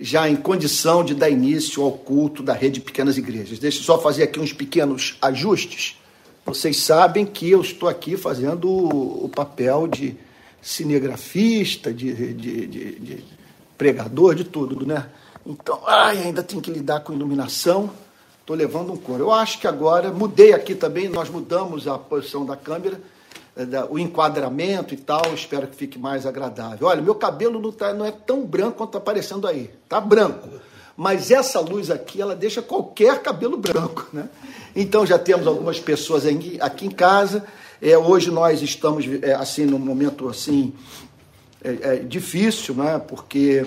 já em condição de dar início ao culto da rede de pequenas igrejas. Deixa eu só fazer aqui uns pequenos ajustes. Vocês sabem que eu estou aqui fazendo o papel de cinegrafista, de, de, de, de pregador, de tudo, né? Então, ai, ainda tem que lidar com iluminação. Estou levando um coro. Eu acho que agora mudei aqui também, nós mudamos a posição da câmera o enquadramento e tal, espero que fique mais agradável. Olha, meu cabelo não, tá, não é tão branco quanto está aparecendo aí, tá branco. Mas essa luz aqui, ela deixa qualquer cabelo branco, né? Então já temos algumas pessoas aqui em casa. É, hoje nós estamos é, assim num momento assim é, é, difícil, né? Porque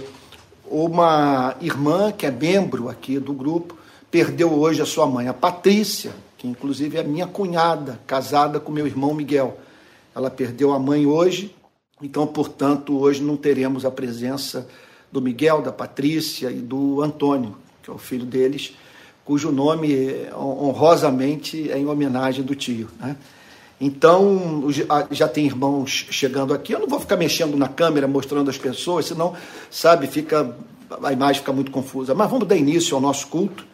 uma irmã que é membro aqui do grupo perdeu hoje a sua mãe, a Patrícia, que inclusive é minha cunhada, casada com meu irmão Miguel. Ela perdeu a mãe hoje, então, portanto, hoje não teremos a presença do Miguel, da Patrícia e do Antônio, que é o filho deles, cujo nome honrosamente é em homenagem do tio. Né? Então, já tem irmãos chegando aqui. Eu não vou ficar mexendo na câmera, mostrando as pessoas, senão, sabe, fica a imagem fica muito confusa. Mas vamos dar início ao nosso culto.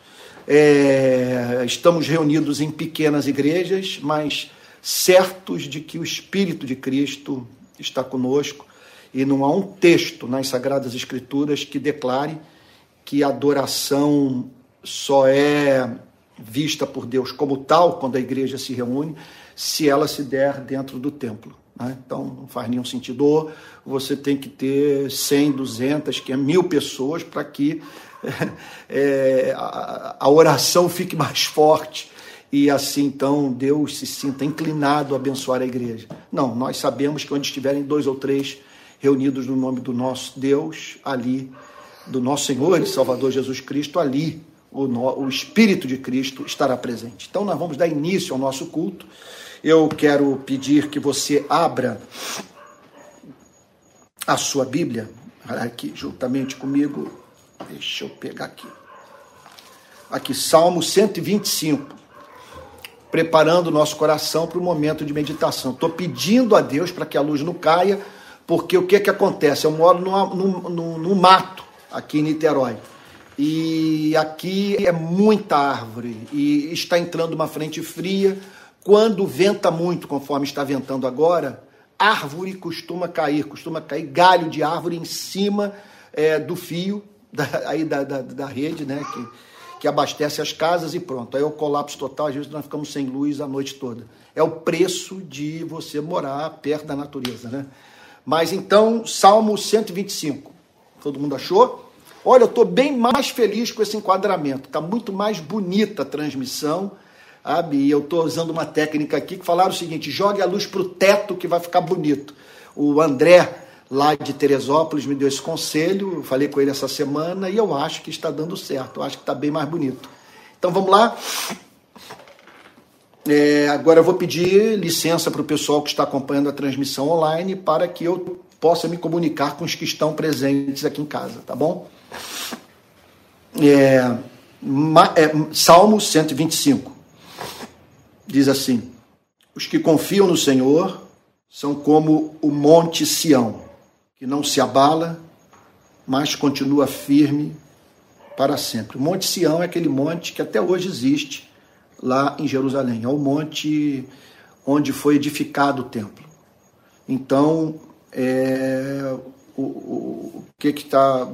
É, estamos reunidos em pequenas igrejas, mas certos de que o Espírito de Cristo está conosco e não há um texto nas Sagradas Escrituras que declare que a adoração só é vista por Deus como tal quando a igreja se reúne, se ela se der dentro do templo. Né? Então não faz nenhum sentido. Ou você tem que ter 100, 200, que é mil pessoas para que é, a, a oração fique mais forte e assim então Deus se sinta inclinado a abençoar a igreja. Não, nós sabemos que onde estiverem dois ou três reunidos no nome do nosso Deus, ali, do nosso Senhor e Salvador Jesus Cristo, ali o, o Espírito de Cristo estará presente. Então nós vamos dar início ao nosso culto. Eu quero pedir que você abra a sua Bíblia aqui juntamente comigo. Deixa eu pegar aqui. Aqui, Salmo 125 preparando o nosso coração para o momento de meditação. Estou pedindo a Deus para que a luz não caia, porque o que, que acontece? Eu moro no, mato, aqui em Niterói. E aqui é muita árvore e está entrando uma frente fria. Quando venta muito, conforme está ventando agora, árvore costuma cair, costuma cair galho de árvore em cima é, do fio da, aí da, da, da rede, né? Que, que abastece as casas e pronto. Aí é o colapso total, às vezes nós ficamos sem luz a noite toda. É o preço de você morar perto da natureza, né? Mas então, Salmo 125. Todo mundo achou? Olha, eu estou bem mais feliz com esse enquadramento. Está muito mais bonita a transmissão. Sabe? E eu estou usando uma técnica aqui que falaram o seguinte: jogue a luz para o teto que vai ficar bonito. O André lá de Teresópolis me deu esse conselho, eu falei com ele essa semana e eu acho que está dando certo, eu acho que está bem mais bonito. Então vamos lá. É, agora eu vou pedir licença para o pessoal que está acompanhando a transmissão online para que eu possa me comunicar com os que estão presentes aqui em casa, tá bom? É, é, Salmo 125 diz assim: Os que confiam no Senhor são como o monte Sião que não se abala, mas continua firme para sempre. O Monte Sião é aquele monte que até hoje existe lá em Jerusalém. É o monte onde foi edificado o templo. Então, é, o, o, o, que, que, tá,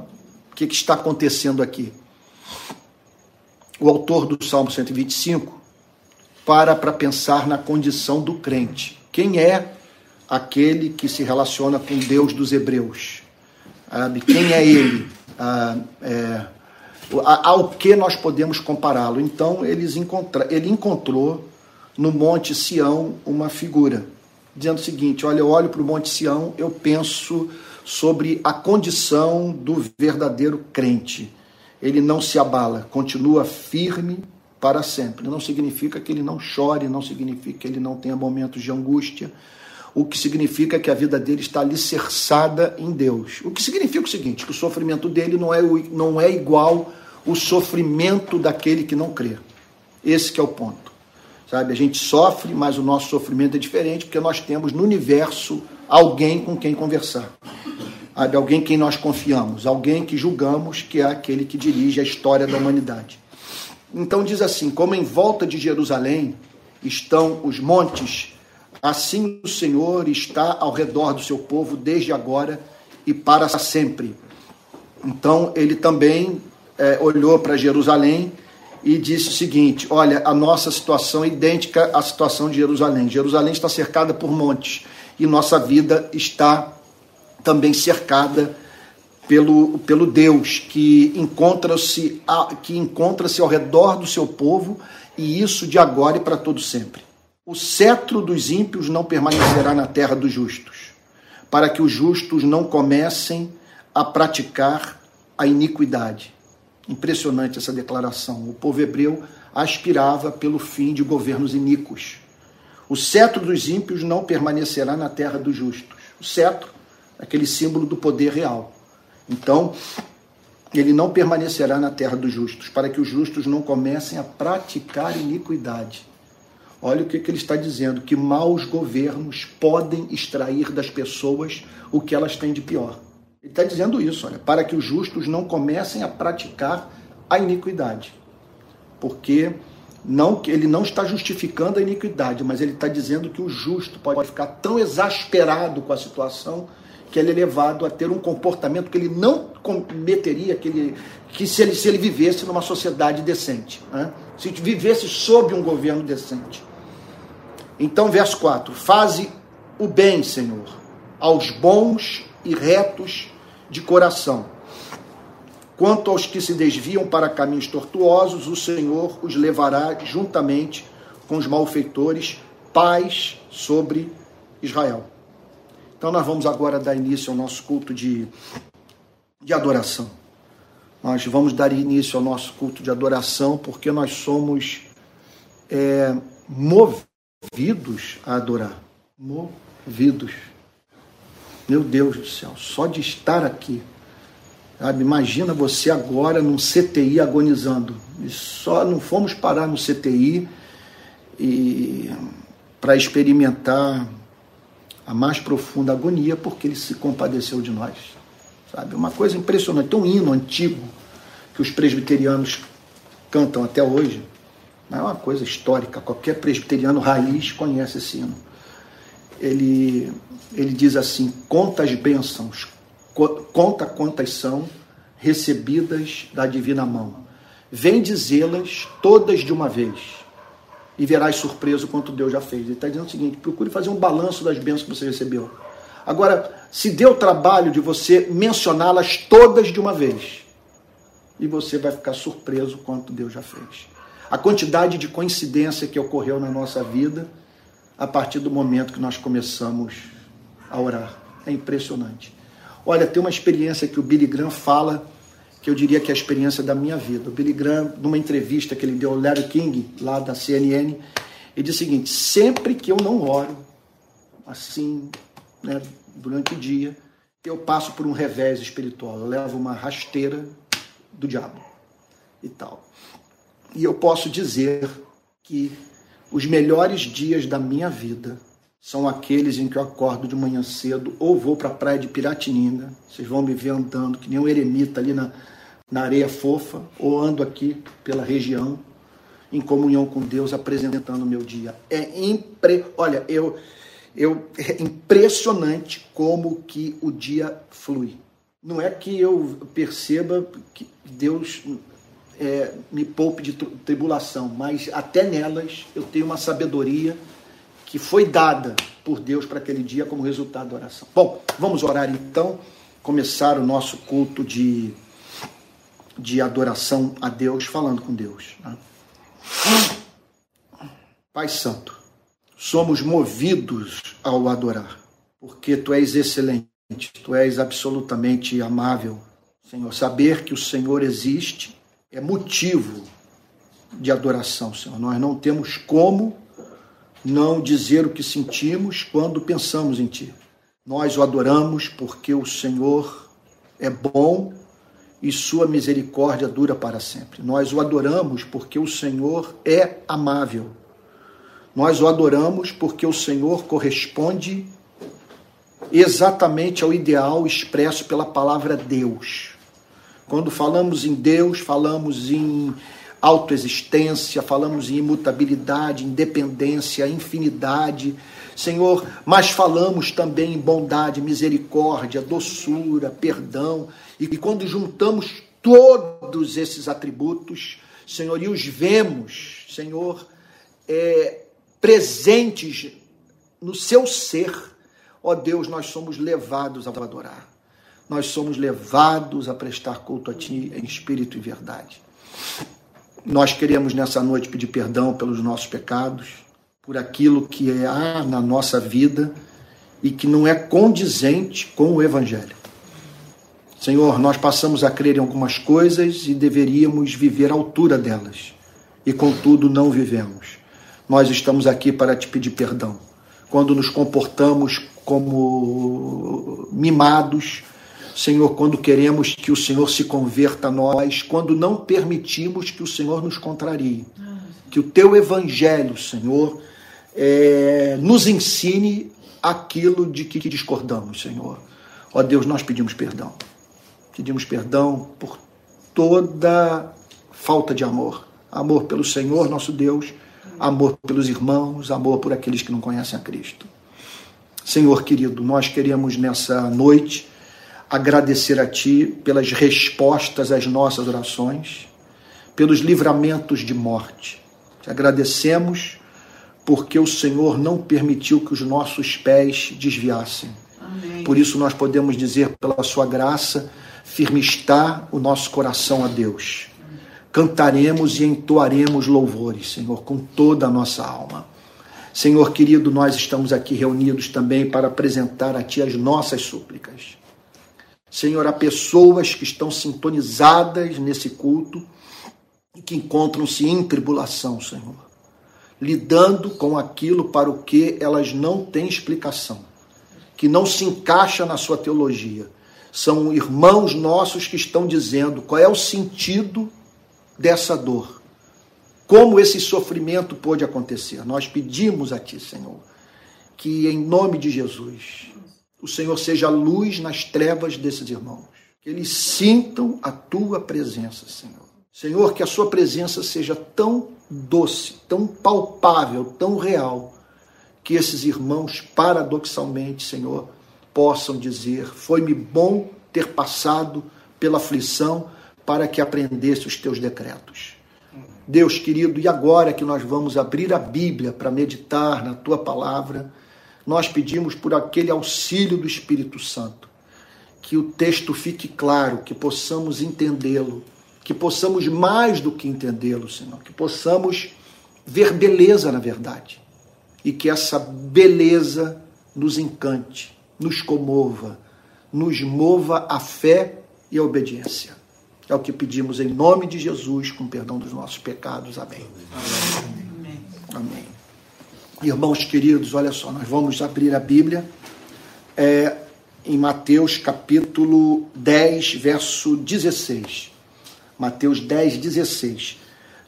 que, que está acontecendo aqui? O autor do Salmo 125 para para pensar na condição do crente. Quem é aquele que se relaciona com Deus dos Hebreus. Quem é ele? Ah, é, ao que nós podemos compará-lo? Então, eles encontra, ele encontrou no Monte Sião uma figura, dizendo o seguinte: Olha, eu olho para o Monte Sião, eu penso sobre a condição do verdadeiro crente. Ele não se abala, continua firme para sempre. Não significa que ele não chore, não significa que ele não tenha momentos de angústia, o que significa que a vida dele está alicerçada em Deus. O que significa o seguinte, que o sofrimento dele não é, não é igual o sofrimento daquele que não crê. Esse é o ponto. Sabe, a gente sofre, mas o nosso sofrimento é diferente porque nós temos no universo alguém com quem conversar. alguém quem nós confiamos, alguém que julgamos que é aquele que dirige a história da humanidade. Então diz assim: como em volta de Jerusalém estão os montes, assim o Senhor está ao redor do seu povo desde agora e para sempre. Então ele também é, olhou para Jerusalém e disse o seguinte: Olha, a nossa situação é idêntica à situação de Jerusalém. Jerusalém está cercada por montes e nossa vida está também cercada pelo, pelo Deus que encontra-se que encontra-se ao redor do seu povo e isso de agora e para todo sempre. O cetro dos ímpios não permanecerá na terra dos justos, para que os justos não comecem a praticar a iniquidade. Impressionante essa declaração. O povo hebreu aspirava pelo fim de governos iníquos. O cetro dos ímpios não permanecerá na terra dos justos. O cetro, aquele símbolo do poder real. Então, ele não permanecerá na terra dos justos, para que os justos não comecem a praticar iniquidade. Olha o que, que ele está dizendo: que maus governos podem extrair das pessoas o que elas têm de pior. Ele está dizendo isso, olha, para que os justos não comecem a praticar a iniquidade. Porque não ele não está justificando a iniquidade, mas ele está dizendo que o justo pode ficar tão exasperado com a situação que ele é levado a ter um comportamento que ele não cometeria, que, ele, que se, ele, se ele vivesse numa sociedade decente, né? se vivesse sob um governo decente. Então, verso 4: Faze o bem, Senhor, aos bons e retos de coração. Quanto aos que se desviam para caminhos tortuosos, o Senhor os levará juntamente com os malfeitores, paz sobre Israel. Então, nós vamos agora dar início ao nosso culto de, de adoração. Nós vamos dar início ao nosso culto de adoração porque nós somos é, movidos a adorar. Movidos. Meu Deus do céu, só de estar aqui. Sabe? Imagina você agora num CTI agonizando. E só não fomos parar no CTI e para experimentar a mais profunda agonia porque ele se compadeceu de nós. Sabe? Uma coisa impressionante, um hino antigo que os presbiterianos cantam até hoje. É uma coisa histórica, qualquer presbiteriano raiz conhece esse hino. Ele ele diz assim: conta as bênçãos, conta quantas são recebidas da divina mão. Vem dizê-las todas de uma vez e verás surpreso quanto Deus já fez. Ele está dizendo o seguinte: procure fazer um balanço das bênçãos que você recebeu. Agora, se dê o trabalho de você mencioná-las todas de uma vez, e você vai ficar surpreso quanto Deus já fez. A quantidade de coincidência que ocorreu na nossa vida a partir do momento que nós começamos a orar. É impressionante. Olha, tem uma experiência que o Billy Graham fala, que eu diria que é a experiência da minha vida. O Billy Graham, numa entrevista que ele deu ao Larry King, lá da CNN, ele diz o seguinte: sempre que eu não oro, assim, né, durante o dia, eu passo por um revés espiritual. Eu levo uma rasteira do diabo e tal. E eu posso dizer que os melhores dias da minha vida são aqueles em que eu acordo de manhã cedo ou vou para a praia de Piratininga. Vocês vão me ver andando que nem um eremita ali na, na areia fofa, ou ando aqui pela região em comunhão com Deus, apresentando o meu dia. É impre... Olha, eu, eu é impressionante como que o dia flui. Não é que eu perceba que Deus é, me poupe de tribulação, mas até nelas eu tenho uma sabedoria que foi dada por Deus para aquele dia como resultado da oração. Bom, vamos orar então, começar o nosso culto de, de adoração a Deus, falando com Deus. Né? Pai Santo, somos movidos ao adorar, porque Tu és excelente, Tu és absolutamente amável. Senhor, saber que o Senhor existe é motivo de adoração, Senhor. Nós não temos como não dizer o que sentimos quando pensamos em Ti. Nós o adoramos porque o Senhor é bom e Sua misericórdia dura para sempre. Nós o adoramos porque o Senhor é amável. Nós o adoramos porque o Senhor corresponde exatamente ao ideal expresso pela palavra Deus. Quando falamos em Deus, falamos em autoexistência, falamos em imutabilidade, independência, infinidade, Senhor, mas falamos também em bondade, misericórdia, doçura, perdão, e quando juntamos todos esses atributos, Senhor, e os vemos, Senhor, é, presentes no seu ser, ó Deus, nós somos levados a adorar. Nós somos levados a prestar culto a Ti em espírito e verdade. Nós queremos nessa noite pedir perdão pelos nossos pecados, por aquilo que há na nossa vida e que não é condizente com o Evangelho. Senhor, nós passamos a crer em algumas coisas e deveríamos viver à altura delas, e contudo não vivemos. Nós estamos aqui para te pedir perdão. Quando nos comportamos como mimados, Senhor, quando queremos que o Senhor se converta a nós, quando não permitimos que o Senhor nos contrarie. Que o teu evangelho, Senhor, é, nos ensine aquilo de que discordamos, Senhor. Ó Deus, nós pedimos perdão. Pedimos perdão por toda falta de amor. Amor pelo Senhor, nosso Deus, amor pelos irmãos, amor por aqueles que não conhecem a Cristo. Senhor querido, nós queremos nessa noite agradecer a Ti pelas respostas às nossas orações, pelos livramentos de morte. Te agradecemos porque o Senhor não permitiu que os nossos pés desviassem. Amém. Por isso nós podemos dizer, pela Sua graça, firme está o nosso coração a Deus. Cantaremos e entoaremos louvores, Senhor, com toda a nossa alma. Senhor querido, nós estamos aqui reunidos também para apresentar a Ti as nossas súplicas. Senhor, há pessoas que estão sintonizadas nesse culto e que encontram-se em tribulação, Senhor, lidando com aquilo para o que elas não têm explicação, que não se encaixa na sua teologia. São irmãos nossos que estão dizendo qual é o sentido dessa dor. Como esse sofrimento pôde acontecer? Nós pedimos a Ti, Senhor, que em nome de Jesus, o Senhor seja a luz nas trevas desses irmãos. Que eles sintam a tua presença, Senhor. Senhor, que a sua presença seja tão doce, tão palpável, tão real, que esses irmãos, paradoxalmente, Senhor, possam dizer: Foi-me bom ter passado pela aflição para que aprendesse os teus decretos. Deus querido, e agora que nós vamos abrir a Bíblia para meditar na tua palavra, nós pedimos por aquele auxílio do Espírito Santo, que o texto fique claro, que possamos entendê-lo, que possamos mais do que entendê-lo, Senhor, que possamos ver beleza na verdade e que essa beleza nos encante, nos comova, nos mova a fé e a obediência. É o que pedimos em nome de Jesus, com perdão dos nossos pecados. Amém. Amém. Amém. Irmãos queridos, olha só, nós vamos abrir a Bíblia é, em Mateus capítulo 10, verso 16. Mateus 10, 16.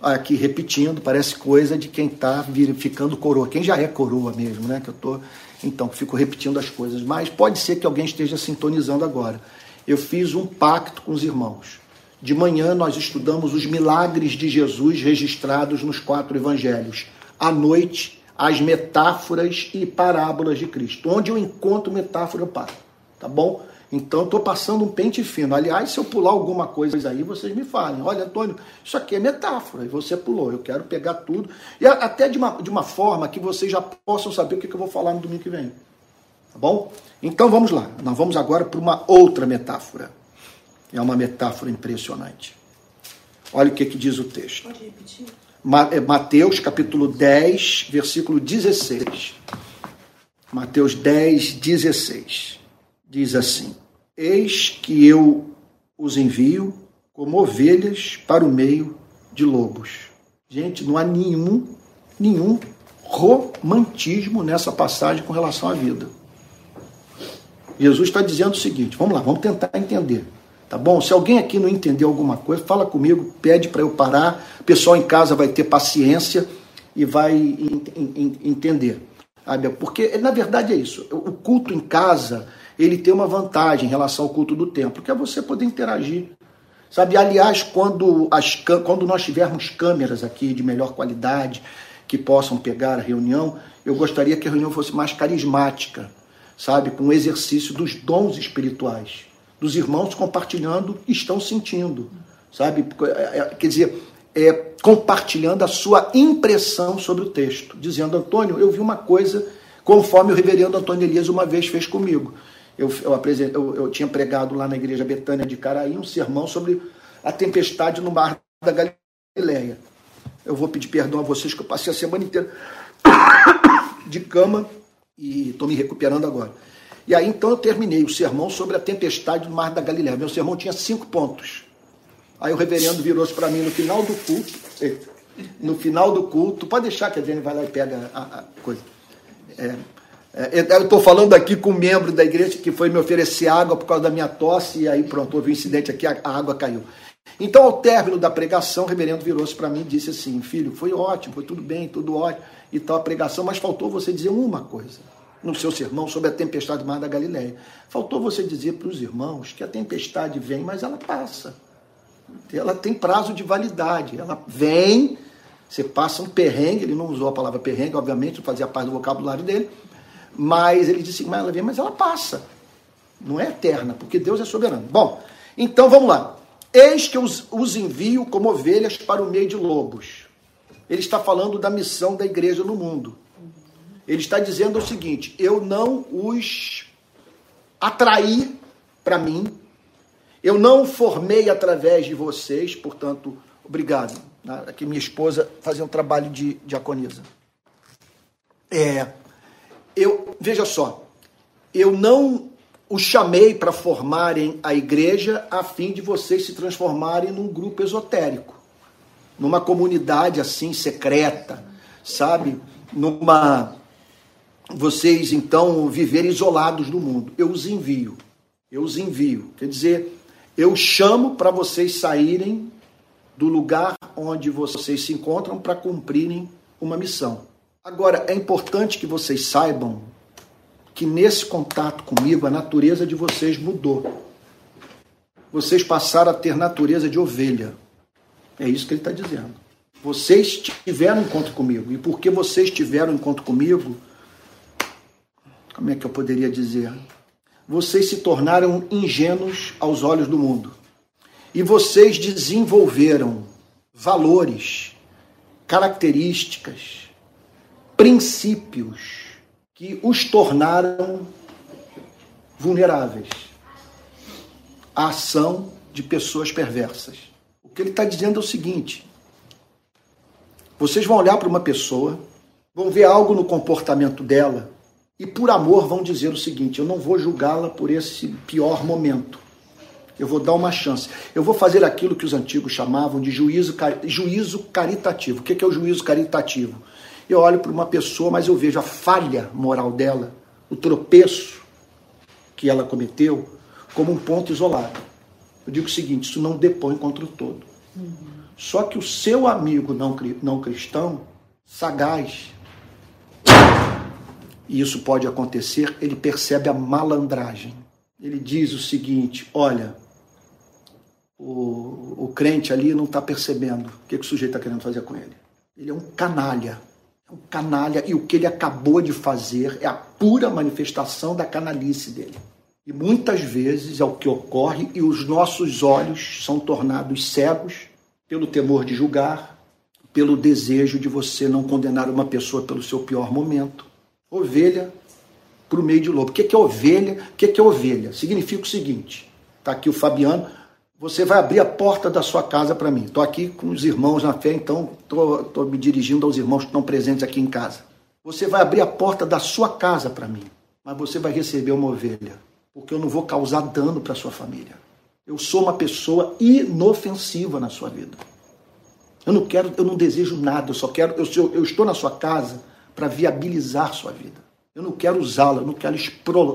Aqui repetindo, parece coisa de quem está ficando coroa. Quem já é coroa mesmo, né? Que eu tô, então, fico repetindo as coisas. Mas pode ser que alguém esteja sintonizando agora. Eu fiz um pacto com os irmãos. De manhã nós estudamos os milagres de Jesus registrados nos quatro evangelhos. À noite, as metáforas e parábolas de Cristo. Onde eu encontro metáfora, eu paro. Tá bom? Então, estou passando um pente fino. Aliás, se eu pular alguma coisa aí, vocês me falem. Olha, Antônio, isso aqui é metáfora. E você pulou. Eu quero pegar tudo. E até de uma, de uma forma que vocês já possam saber o que, que eu vou falar no domingo que vem. Tá bom? Então, vamos lá. Nós vamos agora para uma outra metáfora. É uma metáfora impressionante. Olha o que, que diz o texto. Pode repetir? É, Mateus capítulo 10, versículo 16. Mateus 10, 16. Diz assim: Eis que eu os envio como ovelhas para o meio de lobos. Gente, não há nenhum, nenhum romantismo nessa passagem com relação à vida. Jesus está dizendo o seguinte: vamos lá, vamos tentar entender. Tá bom? Se alguém aqui não entendeu alguma coisa, fala comigo, pede para eu parar. O pessoal em casa vai ter paciência e vai entender. Sabe? Porque, na verdade, é isso. O culto em casa, ele tem uma vantagem em relação ao culto do templo, que é você poder interagir. Sabe, aliás, quando, as, quando nós tivermos câmeras aqui de melhor qualidade, que possam pegar a reunião, eu gostaria que a reunião fosse mais carismática, sabe, com o exercício dos dons espirituais, dos irmãos compartilhando estão sentindo, sabe, é, é, quer dizer, é, compartilhando a sua impressão sobre o texto, dizendo, Antônio, eu vi uma coisa conforme o reverendo Antônio Elias uma vez fez comigo. Eu, eu, eu, eu tinha pregado lá na igreja Betânia de Caraí um sermão sobre a tempestade no mar da Galileia. Eu vou pedir perdão a vocês que eu passei a semana inteira de cama e estou me recuperando agora. E aí então eu terminei o sermão sobre a tempestade no mar da Galileia. Meu sermão tinha cinco pontos. Aí o reverendo virou-se para mim no final do culto. No final do culto, pode deixar que a Jenny vai lá e pega a, a coisa. É, é, eu estou falando aqui com um membro da igreja que foi me oferecer água por causa da minha tosse, e aí pronto, houve um incidente aqui, a, a água caiu. Então, ao término da pregação, o reverendo virou-se para mim e disse assim: Filho, foi ótimo, foi tudo bem, tudo ótimo e tal a pregação, mas faltou você dizer uma coisa no seu sermão sobre a tempestade do mar da Galileia. Faltou você dizer para os irmãos que a tempestade vem, mas ela passa ela tem prazo de validade. Ela vem, você passa um perrengue, ele não usou a palavra perrengue, obviamente, não fazia parte do vocabulário dele, mas ele disse, mas ela vem, mas ela passa. Não é eterna, porque Deus é soberano. Bom, então vamos lá. Eis que os, os envio como ovelhas para o meio de lobos. Ele está falando da missão da igreja no mundo. Ele está dizendo o seguinte: eu não os atraí para mim, eu não formei através de vocês, portanto, obrigado. Aqui minha esposa fazia um trabalho de diaconisa. É, eu, veja só, eu não os chamei para formarem a igreja a fim de vocês se transformarem num grupo esotérico, numa comunidade assim secreta, sabe? Numa vocês então viverem isolados do mundo. Eu os envio. Eu os envio. Quer dizer, eu chamo para vocês saírem do lugar onde vocês se encontram para cumprirem uma missão. Agora, é importante que vocês saibam que nesse contato comigo a natureza de vocês mudou. Vocês passaram a ter natureza de ovelha. É isso que ele está dizendo. Vocês tiveram encontro comigo. E porque vocês tiveram encontro comigo, como é que eu poderia dizer? vocês se tornaram ingênuos aos olhos do mundo. E vocês desenvolveram valores, características, princípios que os tornaram vulneráveis à ação de pessoas perversas. O que ele está dizendo é o seguinte: vocês vão olhar para uma pessoa, vão ver algo no comportamento dela e por amor vão dizer o seguinte: eu não vou julgá-la por esse pior momento. Eu vou dar uma chance. Eu vou fazer aquilo que os antigos chamavam de juízo, juízo caritativo. O que é o juízo caritativo? Eu olho para uma pessoa, mas eu vejo a falha moral dela, o tropeço que ela cometeu, como um ponto isolado. Eu digo o seguinte: isso não depõe contra o todo. Uhum. Só que o seu amigo não, não cristão, sagaz, e isso pode acontecer, ele percebe a malandragem. Ele diz o seguinte: olha, o, o crente ali não está percebendo o que, que o sujeito está querendo fazer com ele. Ele é um canalha. É um canalha, e o que ele acabou de fazer é a pura manifestação da canalice dele. E muitas vezes é o que ocorre, e os nossos olhos são tornados cegos pelo temor de julgar, pelo desejo de você não condenar uma pessoa pelo seu pior momento, ovelha para o meio de lobo. O que é ovelha? O que é ovelha? Significa o seguinte: está aqui o Fabiano. Você vai abrir a porta da sua casa para mim. Estou aqui com os irmãos na fé, então estou me dirigindo aos irmãos que estão presentes aqui em casa. Você vai abrir a porta da sua casa para mim, mas você vai receber uma ovelha, porque eu não vou causar dano para sua família. Eu sou uma pessoa inofensiva na sua vida. Eu não quero, eu não desejo nada, eu só quero, eu, eu estou na sua casa para viabilizar sua vida. Eu não quero usá-lo, eu não quero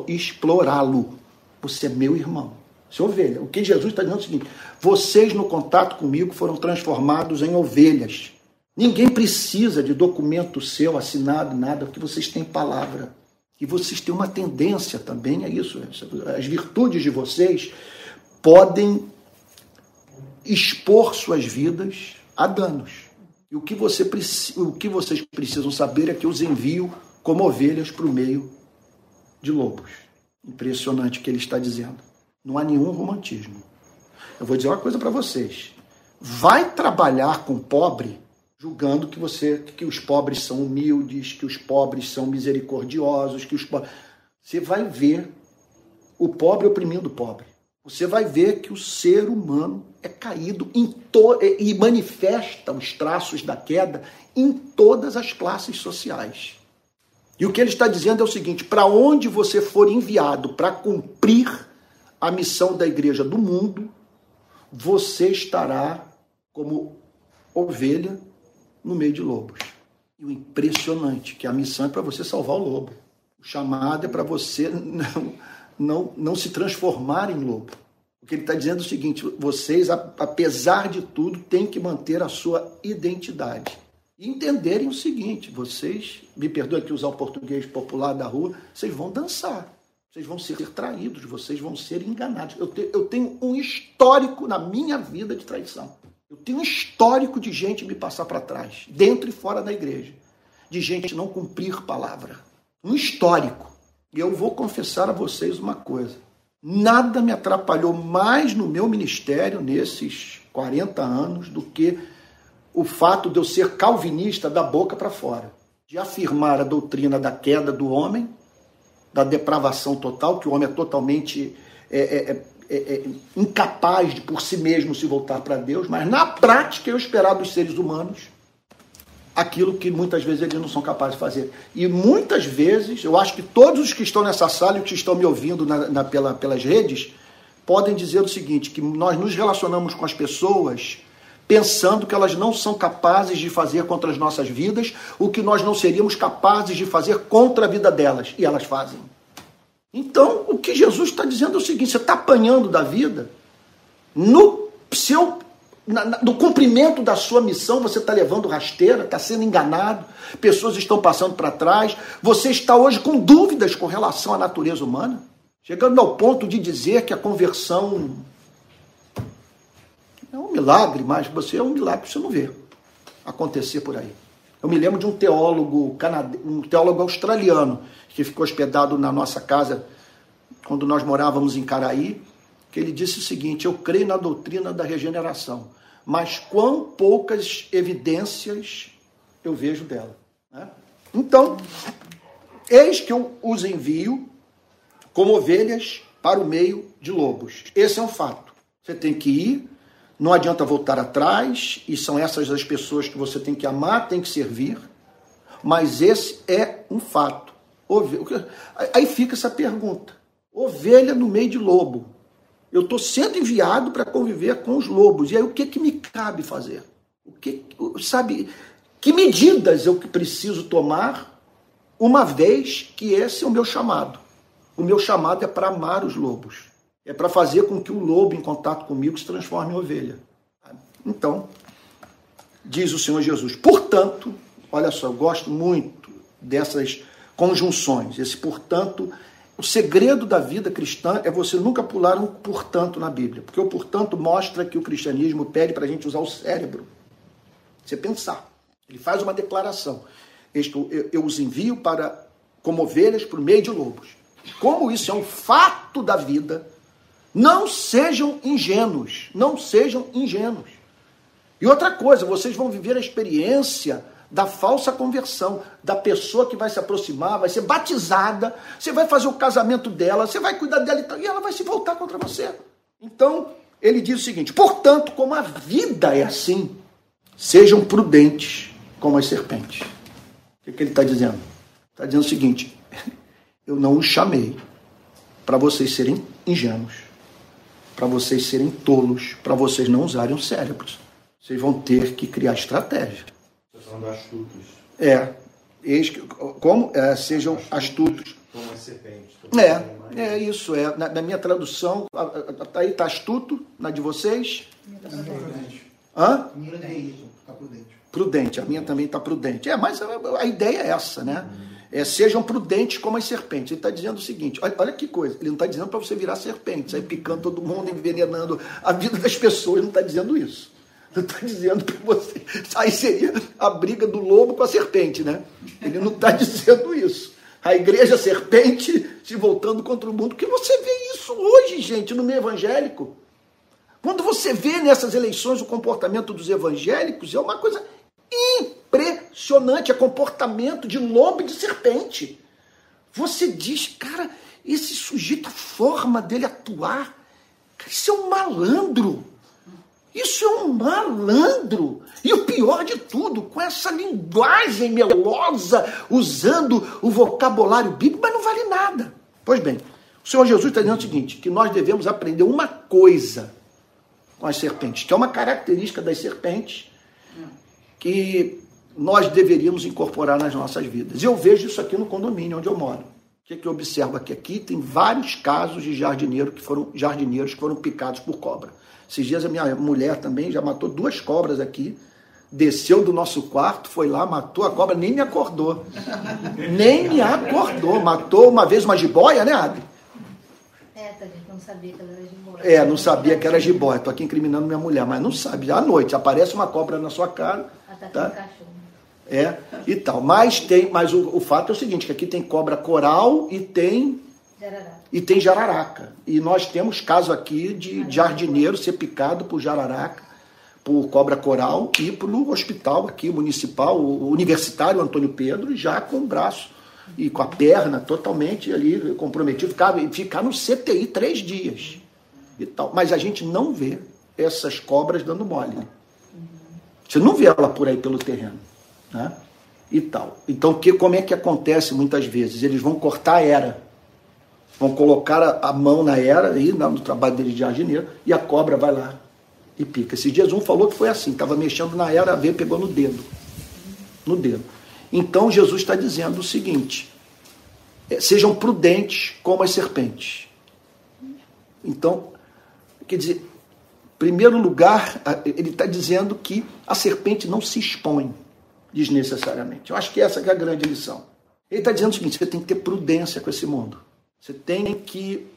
explorá-lo. Você é meu irmão. Você é ovelha. O que Jesus está dizendo é o seguinte: vocês no contato comigo foram transformados em ovelhas. Ninguém precisa de documento seu assinado, nada, porque vocês têm palavra. E vocês têm uma tendência também a isso. As virtudes de vocês podem expor suas vidas a danos. E o que, você, o que vocês precisam saber é que eu os envio como ovelhas para o meio de lobos. Impressionante o que ele está dizendo. Não há nenhum romantismo. Eu vou dizer uma coisa para vocês. Vai trabalhar com pobre julgando que você que os pobres são humildes, que os pobres são misericordiosos, que os pobres... você vai ver o pobre oprimindo o pobre. Você vai ver que o ser humano é caído to... e manifesta os traços da queda em todas as classes sociais. E o que ele está dizendo é o seguinte: para onde você for enviado para cumprir a missão da igreja do mundo, você estará como ovelha no meio de lobos. E o impressionante que a missão é para você salvar o lobo. O chamado é para você não, não, não se transformar em lobo. O que ele está dizendo é o seguinte: vocês, apesar de tudo, têm que manter a sua identidade. E entenderem o seguinte: vocês, me perdoe aqui usar o português popular da rua, vocês vão dançar. Vocês vão ser traídos, vocês vão ser enganados. Eu, te, eu tenho um histórico na minha vida de traição. Eu tenho um histórico de gente me passar para trás, dentro e fora da igreja, de gente não cumprir palavra. Um histórico. E eu vou confessar a vocês uma coisa: nada me atrapalhou mais no meu ministério nesses 40 anos do que o fato de eu ser calvinista da boca para fora, de afirmar a doutrina da queda do homem, da depravação total, que o homem é totalmente é, é, é é, é, incapaz de por si mesmo se voltar para Deus, mas na prática eu esperar dos seres humanos aquilo que muitas vezes eles não são capazes de fazer. E muitas vezes, eu acho que todos os que estão nessa sala e que estão me ouvindo na, na, pela, pelas redes podem dizer o seguinte: que nós nos relacionamos com as pessoas pensando que elas não são capazes de fazer contra as nossas vidas o que nós não seríamos capazes de fazer contra a vida delas. E elas fazem. Então, o que Jesus está dizendo é o seguinte: você está apanhando da vida, no seu na, na, no cumprimento da sua missão, você está levando rasteira, está sendo enganado, pessoas estão passando para trás, você está hoje com dúvidas com relação à natureza humana, chegando ao ponto de dizer que a conversão é um milagre, mas você é um milagre que você não vê acontecer por aí. Eu me lembro de um teólogo canade... um teólogo australiano que ficou hospedado na nossa casa quando nós morávamos em Caraí, que ele disse o seguinte: Eu creio na doutrina da regeneração, mas quão poucas evidências eu vejo dela. Né? Então, eis que eu os envio como ovelhas para o meio de lobos. Esse é um fato. Você tem que ir não adianta voltar atrás, e são essas as pessoas que você tem que amar, tem que servir, mas esse é um fato. Aí fica essa pergunta: ovelha no meio de lobo. Eu estou sendo enviado para conviver com os lobos. E aí o que, que me cabe fazer? O que, sabe, que medidas eu preciso tomar uma vez que esse é o meu chamado? O meu chamado é para amar os lobos é para fazer com que o lobo em contato comigo se transforme em ovelha. Então, diz o Senhor Jesus. Portanto, olha só, eu gosto muito dessas conjunções. Esse portanto, o segredo da vida cristã é você nunca pular um portanto na Bíblia, porque o portanto mostra que o cristianismo pede para a gente usar o cérebro. Você pensar. Ele faz uma declaração. Eu, eu os envio para como ovelhas por meio de lobos. Como isso é um fato da vida, não sejam ingênuos, não sejam ingênuos. E outra coisa, vocês vão viver a experiência da falsa conversão, da pessoa que vai se aproximar, vai ser batizada, você vai fazer o casamento dela, você vai cuidar dela e ela vai se voltar contra você. Então, ele diz o seguinte: portanto, como a vida é assim, sejam prudentes como as serpentes. O que, que ele está dizendo? Está dizendo o seguinte: eu não os chamei para vocês serem ingênuos para vocês serem tolos, para vocês não usarem os cérebros. Vocês vão ter que criar estratégia. Astutos. É. Eis que, como? É, sejam astutos. Como as serpentes. É, é isso. É. Na, na minha tradução, tá aí está astuto, na de vocês? Tá prudente. Hã? Prudente. Tá prudente. Prudente, a minha também está prudente. É, mas a, a, ideia é essa, né? É, sejam prudentes como as serpentes. Ele está dizendo o seguinte: olha, olha que coisa, ele não está dizendo para você virar serpente, sair picando todo mundo, envenenando a vida das pessoas, não está dizendo isso. Não está dizendo para você. Aí seria a briga do lobo com a serpente, né? Ele não está dizendo isso. A igreja serpente se voltando contra o mundo, porque você vê isso hoje, gente, no meio evangélico. Quando você vê nessas eleições o comportamento dos evangélicos, é uma coisa impressionante, é comportamento de lobo e de serpente. Você diz, cara, esse sujeito, a forma dele atuar, cara, isso é um malandro. Isso é um malandro. E o pior de tudo, com essa linguagem melosa, usando o vocabulário bíblico, mas não vale nada. Pois bem, o Senhor Jesus está dizendo o seguinte: que nós devemos aprender uma coisa com as serpentes, que é uma característica das serpentes que nós deveríamos incorporar nas nossas vidas. Eu vejo isso aqui no condomínio onde eu moro. O que, é que eu observo aqui? Aqui tem vários casos de jardineiro que foram, jardineiros que foram picados por cobra. Esses dias a minha mulher também já matou duas cobras aqui. Desceu do nosso quarto, foi lá, matou a cobra, nem me acordou. nem me acordou. Matou uma vez uma jiboia, né, Adri? É, tá, não sabia que ela era jiboia. É, não sabia que era jiboia. Tô aqui incriminando minha mulher, mas não sabe. À noite aparece uma cobra na sua cara. Ela tá, tá? cachorro. É, e tal. Mas tem, mas o, o fato é o seguinte, que aqui tem cobra coral e tem Jararaca. e tem jararaca. E nós temos caso aqui de jardineiro ser picado por jararaca, por cobra coral e pelo hospital aqui municipal, o universitário Antônio Pedro, já com o braço e com a perna totalmente ali comprometido, ficar, ficar no CTI três dias e tal. Mas a gente não vê essas cobras dando mole. Você não vê ela por aí pelo terreno. Né? E tal. Então, que, como é que acontece muitas vezes? Eles vão cortar a era. Vão colocar a, a mão na era, aí, no trabalho dele de jardineiro, e a cobra vai lá e pica. Esses dias um falou que foi assim, estava mexendo na era, a veia pegou no dedo. No dedo. Então Jesus está dizendo o seguinte: é, sejam prudentes como as serpentes. Então, quer dizer, em primeiro lugar, ele está dizendo que a serpente não se expõe desnecessariamente. Eu acho que essa é a grande lição. Ele está dizendo o seguinte: você tem que ter prudência com esse mundo. Você tem que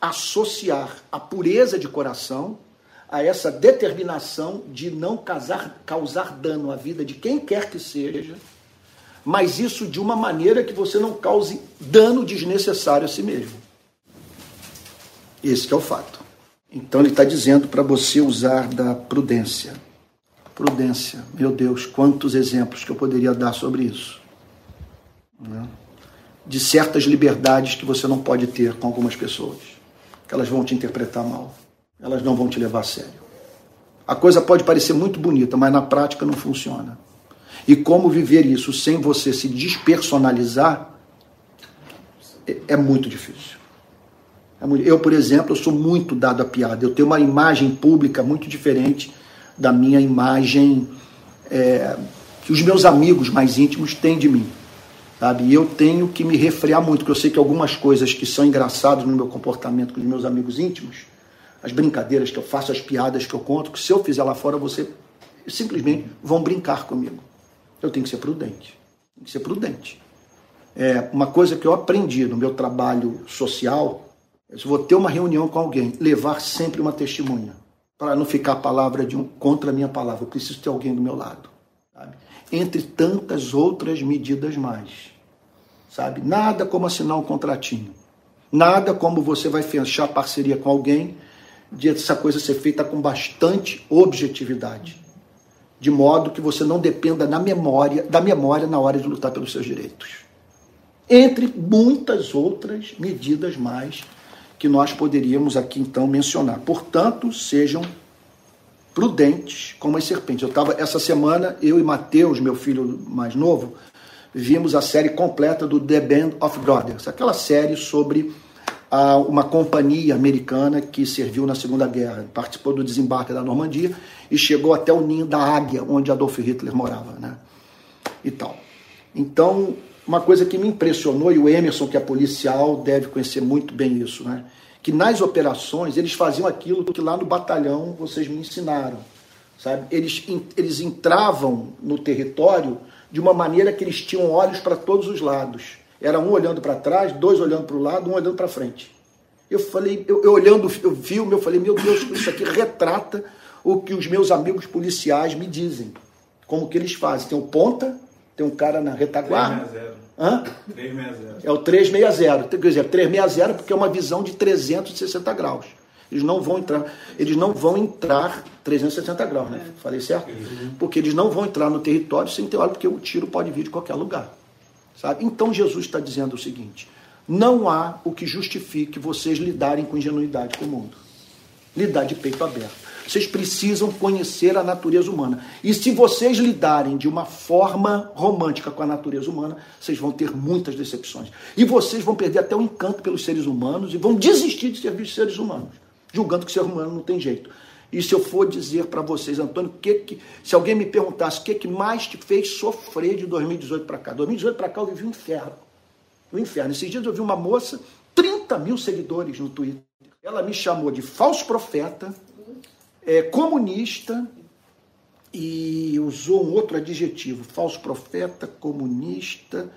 associar a pureza de coração a essa determinação de não causar, causar dano à vida de quem quer que seja, mas isso de uma maneira que você não cause dano desnecessário a si mesmo. Esse é o fato. Então ele está dizendo para você usar da prudência. Prudência, meu Deus, quantos exemplos que eu poderia dar sobre isso. Né? De certas liberdades que você não pode ter com algumas pessoas, que elas vão te interpretar mal elas não vão te levar a sério. A coisa pode parecer muito bonita, mas na prática não funciona. E como viver isso sem você se despersonalizar é, é muito difícil. Eu, por exemplo, eu sou muito dado a piada. Eu tenho uma imagem pública muito diferente da minha imagem é, que os meus amigos mais íntimos têm de mim. Sabe? E eu tenho que me refrear muito, porque eu sei que algumas coisas que são engraçadas no meu comportamento com os meus amigos íntimos as brincadeiras que eu faço, as piadas que eu conto, que se eu fizer lá fora, você simplesmente vão brincar comigo. Eu tenho que ser prudente. Tem que ser prudente. É, uma coisa que eu aprendi no meu trabalho social, é se vou ter uma reunião com alguém, levar sempre uma testemunha. Para não ficar a palavra de um contra a minha palavra. Eu preciso ter alguém do meu lado. Sabe? Entre tantas outras medidas mais. Sabe? Nada como assinar um contratinho. Nada como você vai fechar parceria com alguém de essa coisa ser feita com bastante objetividade, de modo que você não dependa na memória, da memória na hora de lutar pelos seus direitos. Entre muitas outras medidas mais que nós poderíamos aqui então mencionar. Portanto, sejam prudentes como as serpentes. Eu estava essa semana, eu e Mateus, meu filho mais novo, vimos a série completa do The Band of Brothers, aquela série sobre a uma companhia americana que serviu na Segunda Guerra, participou do desembarque da Normandia e chegou até o ninho da Águia, onde Adolf Hitler morava, né? E tal. Então, uma coisa que me impressionou, e o Emerson, que é policial, deve conhecer muito bem isso, né? Que nas operações eles faziam aquilo que lá no batalhão vocês me ensinaram. sabe? Eles, eles entravam no território de uma maneira que eles tinham olhos para todos os lados. Era um olhando para trás, dois olhando para o lado, um olhando para frente. Eu falei, eu, eu, olhando o filme, eu falei, meu Deus, isso aqui retrata o que os meus amigos policiais me dizem. Como que eles fazem. Tem o ponta, tem um cara na retaguarda. 360. Hã? 360. É o 360. Quer dizer, 360 porque é uma visão de 360 graus. Eles não vão entrar, eles não vão entrar 360 graus, né? Falei certo? Porque eles não vão entrar no território sem ter olho, porque o tiro pode vir de qualquer lugar. Sabe? Então Jesus está dizendo o seguinte: não há o que justifique vocês lidarem com ingenuidade com o mundo. Lidar de peito aberto. Vocês precisam conhecer a natureza humana. E se vocês lidarem de uma forma romântica com a natureza humana, vocês vão ter muitas decepções. E vocês vão perder até o encanto pelos seres humanos e vão desistir de servir os seres humanos, julgando que ser humano não tem jeito. E se eu for dizer para vocês, Antônio, que que, se alguém me perguntasse o que, que mais te fez sofrer de 2018 para cá? 2018 para cá eu vivi um inferno. Um inferno. Esses dias eu vi uma moça, 30 mil seguidores no Twitter. Ela me chamou de falso profeta, é, comunista e usou um outro adjetivo, falso profeta, comunista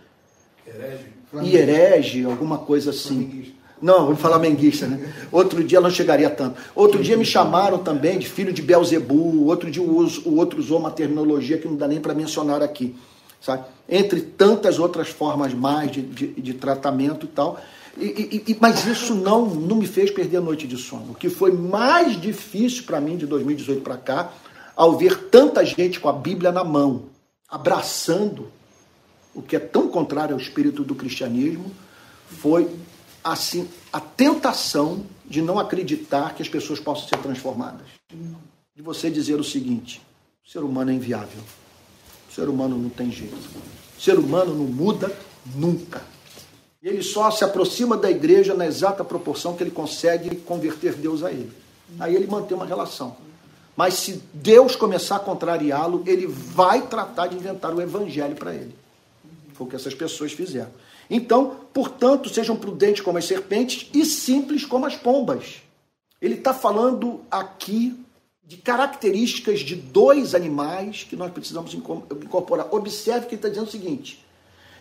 Herege? e herege, alguma coisa assim. Não, vamos falar menguista, né? Outro dia não chegaria tanto. Outro dia me chamaram também de filho de Belzebu, outro dia o, uso, o outro usou uma terminologia que não dá nem para mencionar aqui. Sabe? Entre tantas outras formas mais de, de, de tratamento e tal. E, e, mas isso não, não me fez perder a noite de sono. O que foi mais difícil para mim de 2018 para cá, ao ver tanta gente com a Bíblia na mão, abraçando o que é tão contrário ao espírito do cristianismo, foi assim a tentação de não acreditar que as pessoas possam ser transformadas. De você dizer o seguinte: o ser humano é inviável. O ser humano não tem jeito. O ser humano não muda nunca. E ele só se aproxima da igreja na exata proporção que ele consegue converter Deus a ele. Aí ele mantém uma relação. Mas se Deus começar a contrariá-lo, ele vai tratar de inventar o evangelho para ele. Foi o que essas pessoas fizeram. Então, portanto, sejam prudentes como as serpentes e simples como as pombas. Ele está falando aqui de características de dois animais que nós precisamos incorporar. Observe que ele está dizendo o seguinte: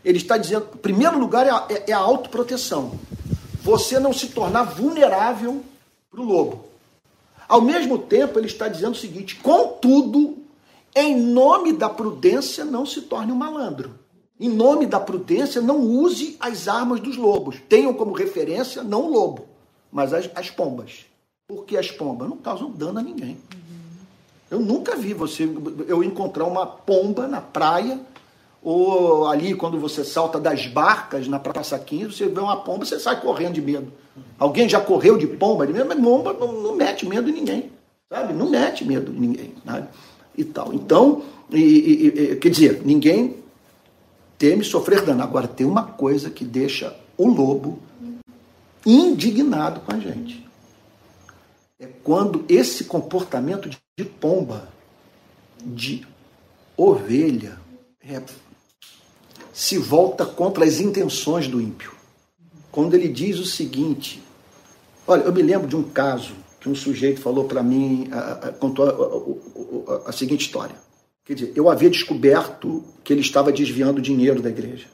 ele está dizendo, em primeiro lugar, é a, é a autoproteção. Você não se tornar vulnerável para o lobo. Ao mesmo tempo, ele está dizendo o seguinte: contudo, em nome da prudência, não se torne um malandro. Em nome da prudência, não use as armas dos lobos. Tenham como referência não o lobo, mas as, as pombas. Porque as pombas não causam dano a ninguém. Eu nunca vi você eu encontrar uma pomba na praia ou ali quando você salta das barcas na Praça 15, você vê uma pomba, você sai correndo de medo. Alguém já correu de pomba de medo, mas pomba não, não mete medo em ninguém, sabe? Não mete medo em ninguém, sabe? E tal. Então, e, e, e, quer dizer, ninguém teme sofrer dano. Agora, tem uma coisa que deixa o lobo indignado com a gente. É quando esse comportamento de pomba, de ovelha, é se volta contra as intenções do ímpio. Quando ele diz o seguinte: Olha, eu me lembro de um caso que um sujeito falou para mim, contou a, a, a, a seguinte história. Quer dizer, eu havia descoberto que ele estava desviando dinheiro da igreja,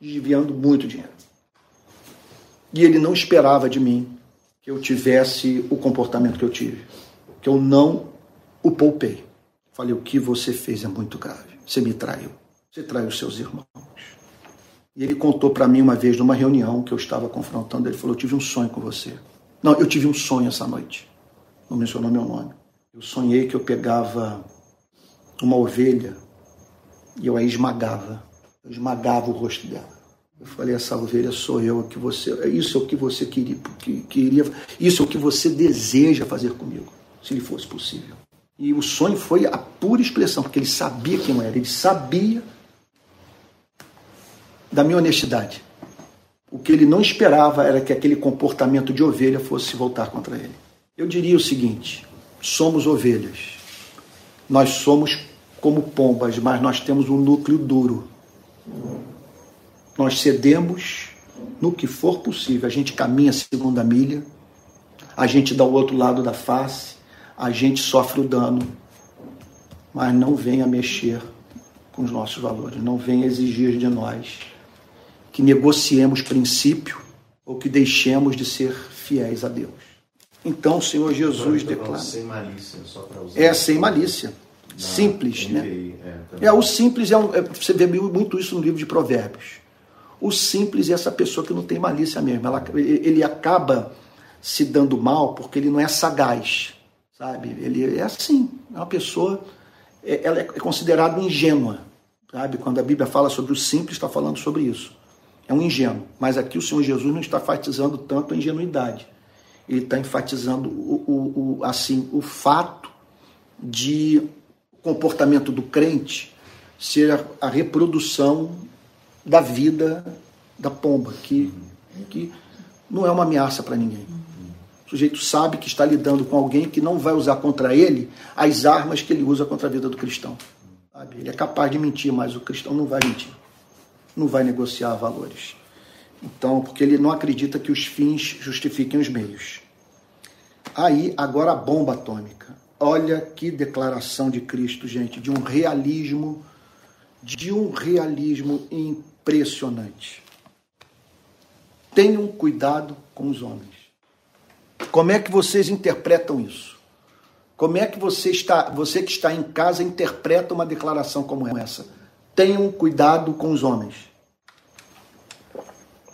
desviando muito dinheiro. E ele não esperava de mim que eu tivesse o comportamento que eu tive, que eu não o poupei. Falei, o que você fez é muito grave. Você me traiu. Você traiu seus irmãos. E ele contou para mim uma vez, numa reunião que eu estava confrontando, ele falou: Eu tive um sonho com você. Não, eu tive um sonho essa noite. Não mencionou meu nome. Eu sonhei que eu pegava uma ovelha e eu a esmagava. Eu esmagava o rosto dela. Eu falei: Essa ovelha sou eu, que você, isso é o que você queria, que, queria, isso é o que você deseja fazer comigo, se lhe fosse possível. E o sonho foi a pura expressão, porque ele sabia quem eu era, ele sabia da minha honestidade. O que ele não esperava era que aquele comportamento de ovelha fosse voltar contra ele. Eu diria o seguinte: somos ovelhas. Nós somos como pombas, mas nós temos um núcleo duro. Nós cedemos no que for possível. A gente caminha a segunda milha, a gente dá o outro lado da face, a gente sofre o dano. mas não venha mexer com os nossos valores, não venha exigir de nós que negociemos princípio ou que deixemos de ser fiéis a Deus. Então o Senhor Jesus declara. Sem malícia, só para usar. É sem malícia. Simples, né? É. É, o simples é, um, é- Você vê muito isso no livro de Provérbios. O simples é essa pessoa que não tem malícia mesmo. Ela- ele acaba se dando mal porque ele não é sagaz, sabe? Ele é assim, é uma pessoa. é- Ela é considerada ingênua, sabe? Quando a Bíblia fala sobre o simples, está falando sobre isso. É um ingênuo. Mas aqui o Senhor Jesus não está enfatizando tanto a ingenuidade. Ele está enfatizando o, o- o- assim, o fato de o comportamento do crente ser a, a reprodução da vida da pomba, que, que não é uma ameaça para ninguém. O sujeito sabe que está lidando com alguém que não vai usar contra ele as armas que ele usa contra a vida do cristão. Ele é capaz de mentir, mas o cristão não vai mentir. Não vai negociar valores. Então, porque ele não acredita que os fins justifiquem os meios. Aí, agora a bomba atômica. Olha que declaração de Cristo, gente, de um realismo, de um realismo impressionante. Tenham cuidado com os homens. Como é que vocês interpretam isso? Como é que você está, você que está em casa interpreta uma declaração como essa? Tenham cuidado com os homens.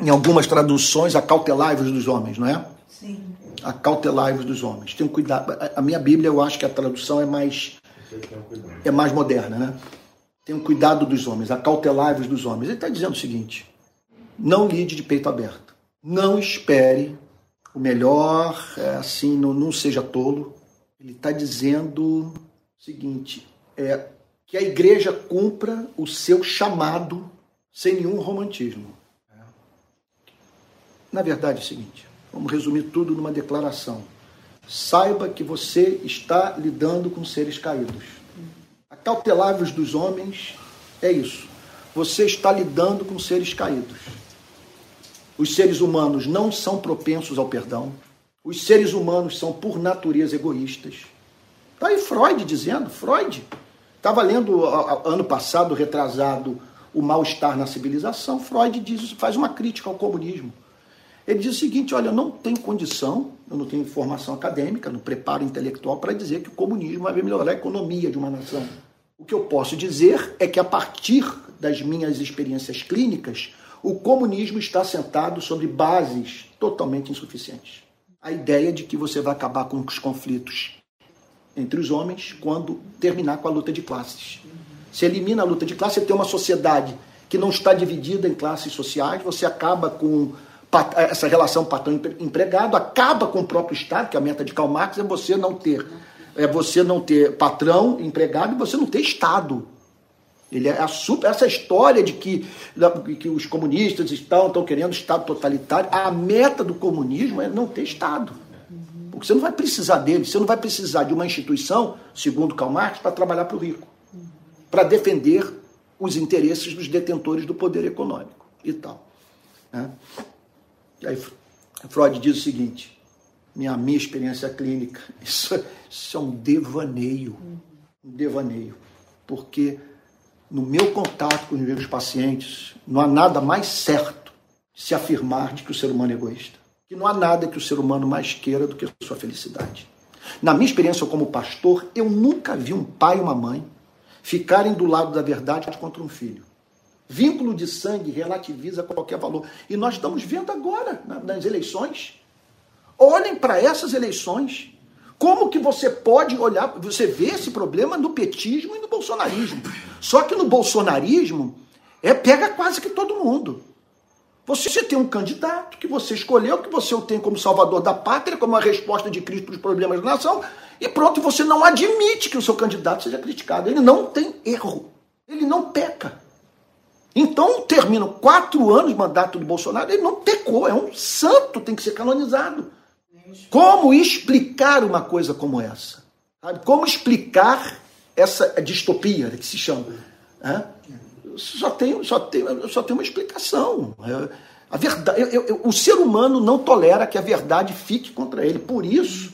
Em algumas traduções, acautelai-vos dos homens, não é? Sim. acautelai-vos dos homens. Tenham cuidado. A- minha Bíblia, eu acho que a tradução é mais é mais moderna, né? Tenham cuidado dos homens, acautelai-vos dos homens. Ele está dizendo o seguinte: não lide de peito aberto. Não espere o melhor, é, assim, não, não seja tolo. Ele está dizendo o seguinte: é que a igreja cumpra o seu chamado sem nenhum romantismo. Na verdade é o seguinte: vamos resumir tudo numa declaração. Saiba que você está lidando com seres caídos. Acautelai-vos dos homens é isso. Você está lidando com seres caídos. Os seres humanos não são propensos ao perdão. Os seres humanos são, por natureza, egoístas. Está aí Freud dizendo, Freud. Estava lendo ano passado, retrasado, o mal-estar na civilização. Freud diz, faz uma crítica ao comunismo. Ele diz o seguinte: olha, eu não tenho condição, eu não tenho formação acadêmica, no preparo intelectual para dizer que o comunismo vai melhorar a economia de uma nação. O que eu posso dizer é que, a partir das minhas experiências clínicas, o comunismo está sentado sobre bases totalmente insuficientes. A ideia de que você vai acabar com os conflitos entre os homens quando terminar com a luta de classes. Se elimina a luta de classe, você tem uma sociedade que não está dividida em classes sociais, você acaba com essa relação patrão-empregado, acaba com o próprio Estado, que a meta de Karl Marx é você não ter, é você não ter patrão, empregado e você não ter Estado. Ele é super, essa história de que, que os comunistas estão, estão querendo Estado totalitário, a meta do comunismo é não ter Estado. Porque você não vai precisar dele, você não vai precisar de uma instituição, segundo Karl Marx, para trabalhar para o rico, para defender os interesses dos detentores do poder econômico e tal. né? E aí Freud diz o seguinte: minha, minha experiência clínica, isso, isso é um devaneio, um devaneio, porque no meu contato com os meus pacientes, não há nada mais certo de se afirmar de que o ser humano é egoísta. Que não há nada que o ser humano mais queira do que a sua felicidade. Na minha experiência como pastor, eu nunca vi um pai e uma mãe ficarem do lado da verdade contra um filho. Vínculo de sangue relativiza qualquer valor. E nós estamos vendo agora, na- nas eleições. Olhem para essas eleições. Como que você pode olhar, você vê esse problema no petismo e no bolsonarismo. Só que no bolsonarismo é pega quase que todo mundo. Você tem um candidato que você escolheu, que você o tem como salvador da pátria, como a resposta de Cristo para os problemas da nação, e pronto, você não admite que o seu candidato seja criticado. Ele não tem erro. Ele não peca. Então, terminam quatro anos de mandato do Bolsonaro, ele não pecou, é um santo, tem que ser canonizado. Como explicar uma coisa como essa? Como explicar essa distopia que se chama? Só tem, só, tem, só tem uma explicação. É, A verdade, eu- eu- o ser humano não tolera que a verdade fique contra ele. Por isso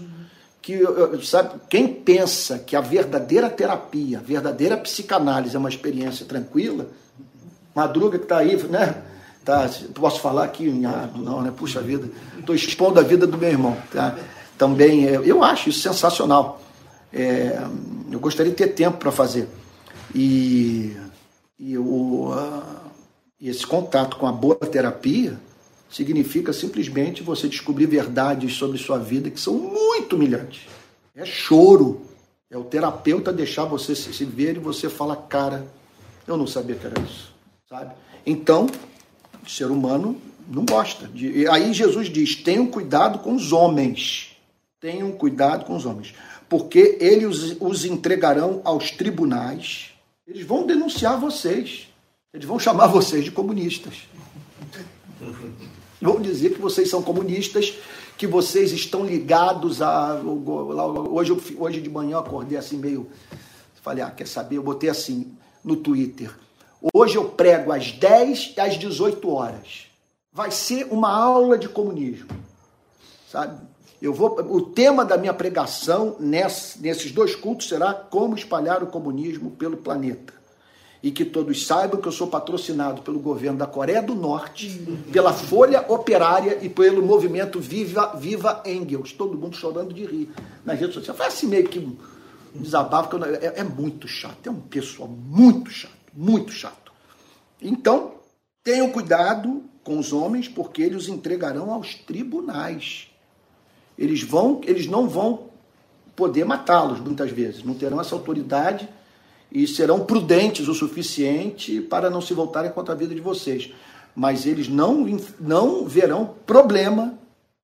que sabe, quem pensa que a verdadeira terapia, a verdadeira psicanálise é uma experiência tranquila, Madruga que está aí, né? Tá, posso falar aqui? Ah, não, né? Puxa vida, estou expondo a vida do meu irmão. Tá? Também, eu acho isso sensacional. É, eu gostaria de ter tempo para fazer. E, e o, esse contato com a boa terapia significa simplesmente você descobrir verdades sobre sua vida que são muito humilhantes. É choro. É o terapeuta deixar você se ver e você fala, cara, eu não sabia que era isso. Sabe? Então, o ser humano não gosta. De... E aí Jesus diz: tenham cuidado com os homens. Tenham cuidado com os homens. Porque eles os entregarão aos tribunais. Eles vão denunciar vocês. Eles vão chamar vocês de comunistas. Vão dizer que vocês são comunistas, que vocês estão ligados a. Hoje, hoje de manhã eu acordei assim meio. Falei, ah, quer saber? Eu botei assim no Twitter. Hoje eu prego às 10 e às 18 horas. Vai ser uma aula de comunismo. Sabe? Eu vou, o tema da minha pregação ness, nesses dois cultos será como espalhar o comunismo pelo planeta e que todos saibam que eu sou patrocinado pelo governo da Coreia do Norte, pela Folha Operária e pelo movimento Viva, Viva Engels. Todo mundo chorando de rir nas redes sociais. Foi assim meio que um desabafo, que é, é muito chato, é um pessoal muito chato, muito chato. Então, tenham cuidado com os homens, porque eles os entregarão aos tribunais. Eles vão, eles não vão poder matá-los muitas vezes, não terão essa autoridade e serão prudentes o suficiente para não se voltarem contra a vida de vocês. Mas eles não, não verão problema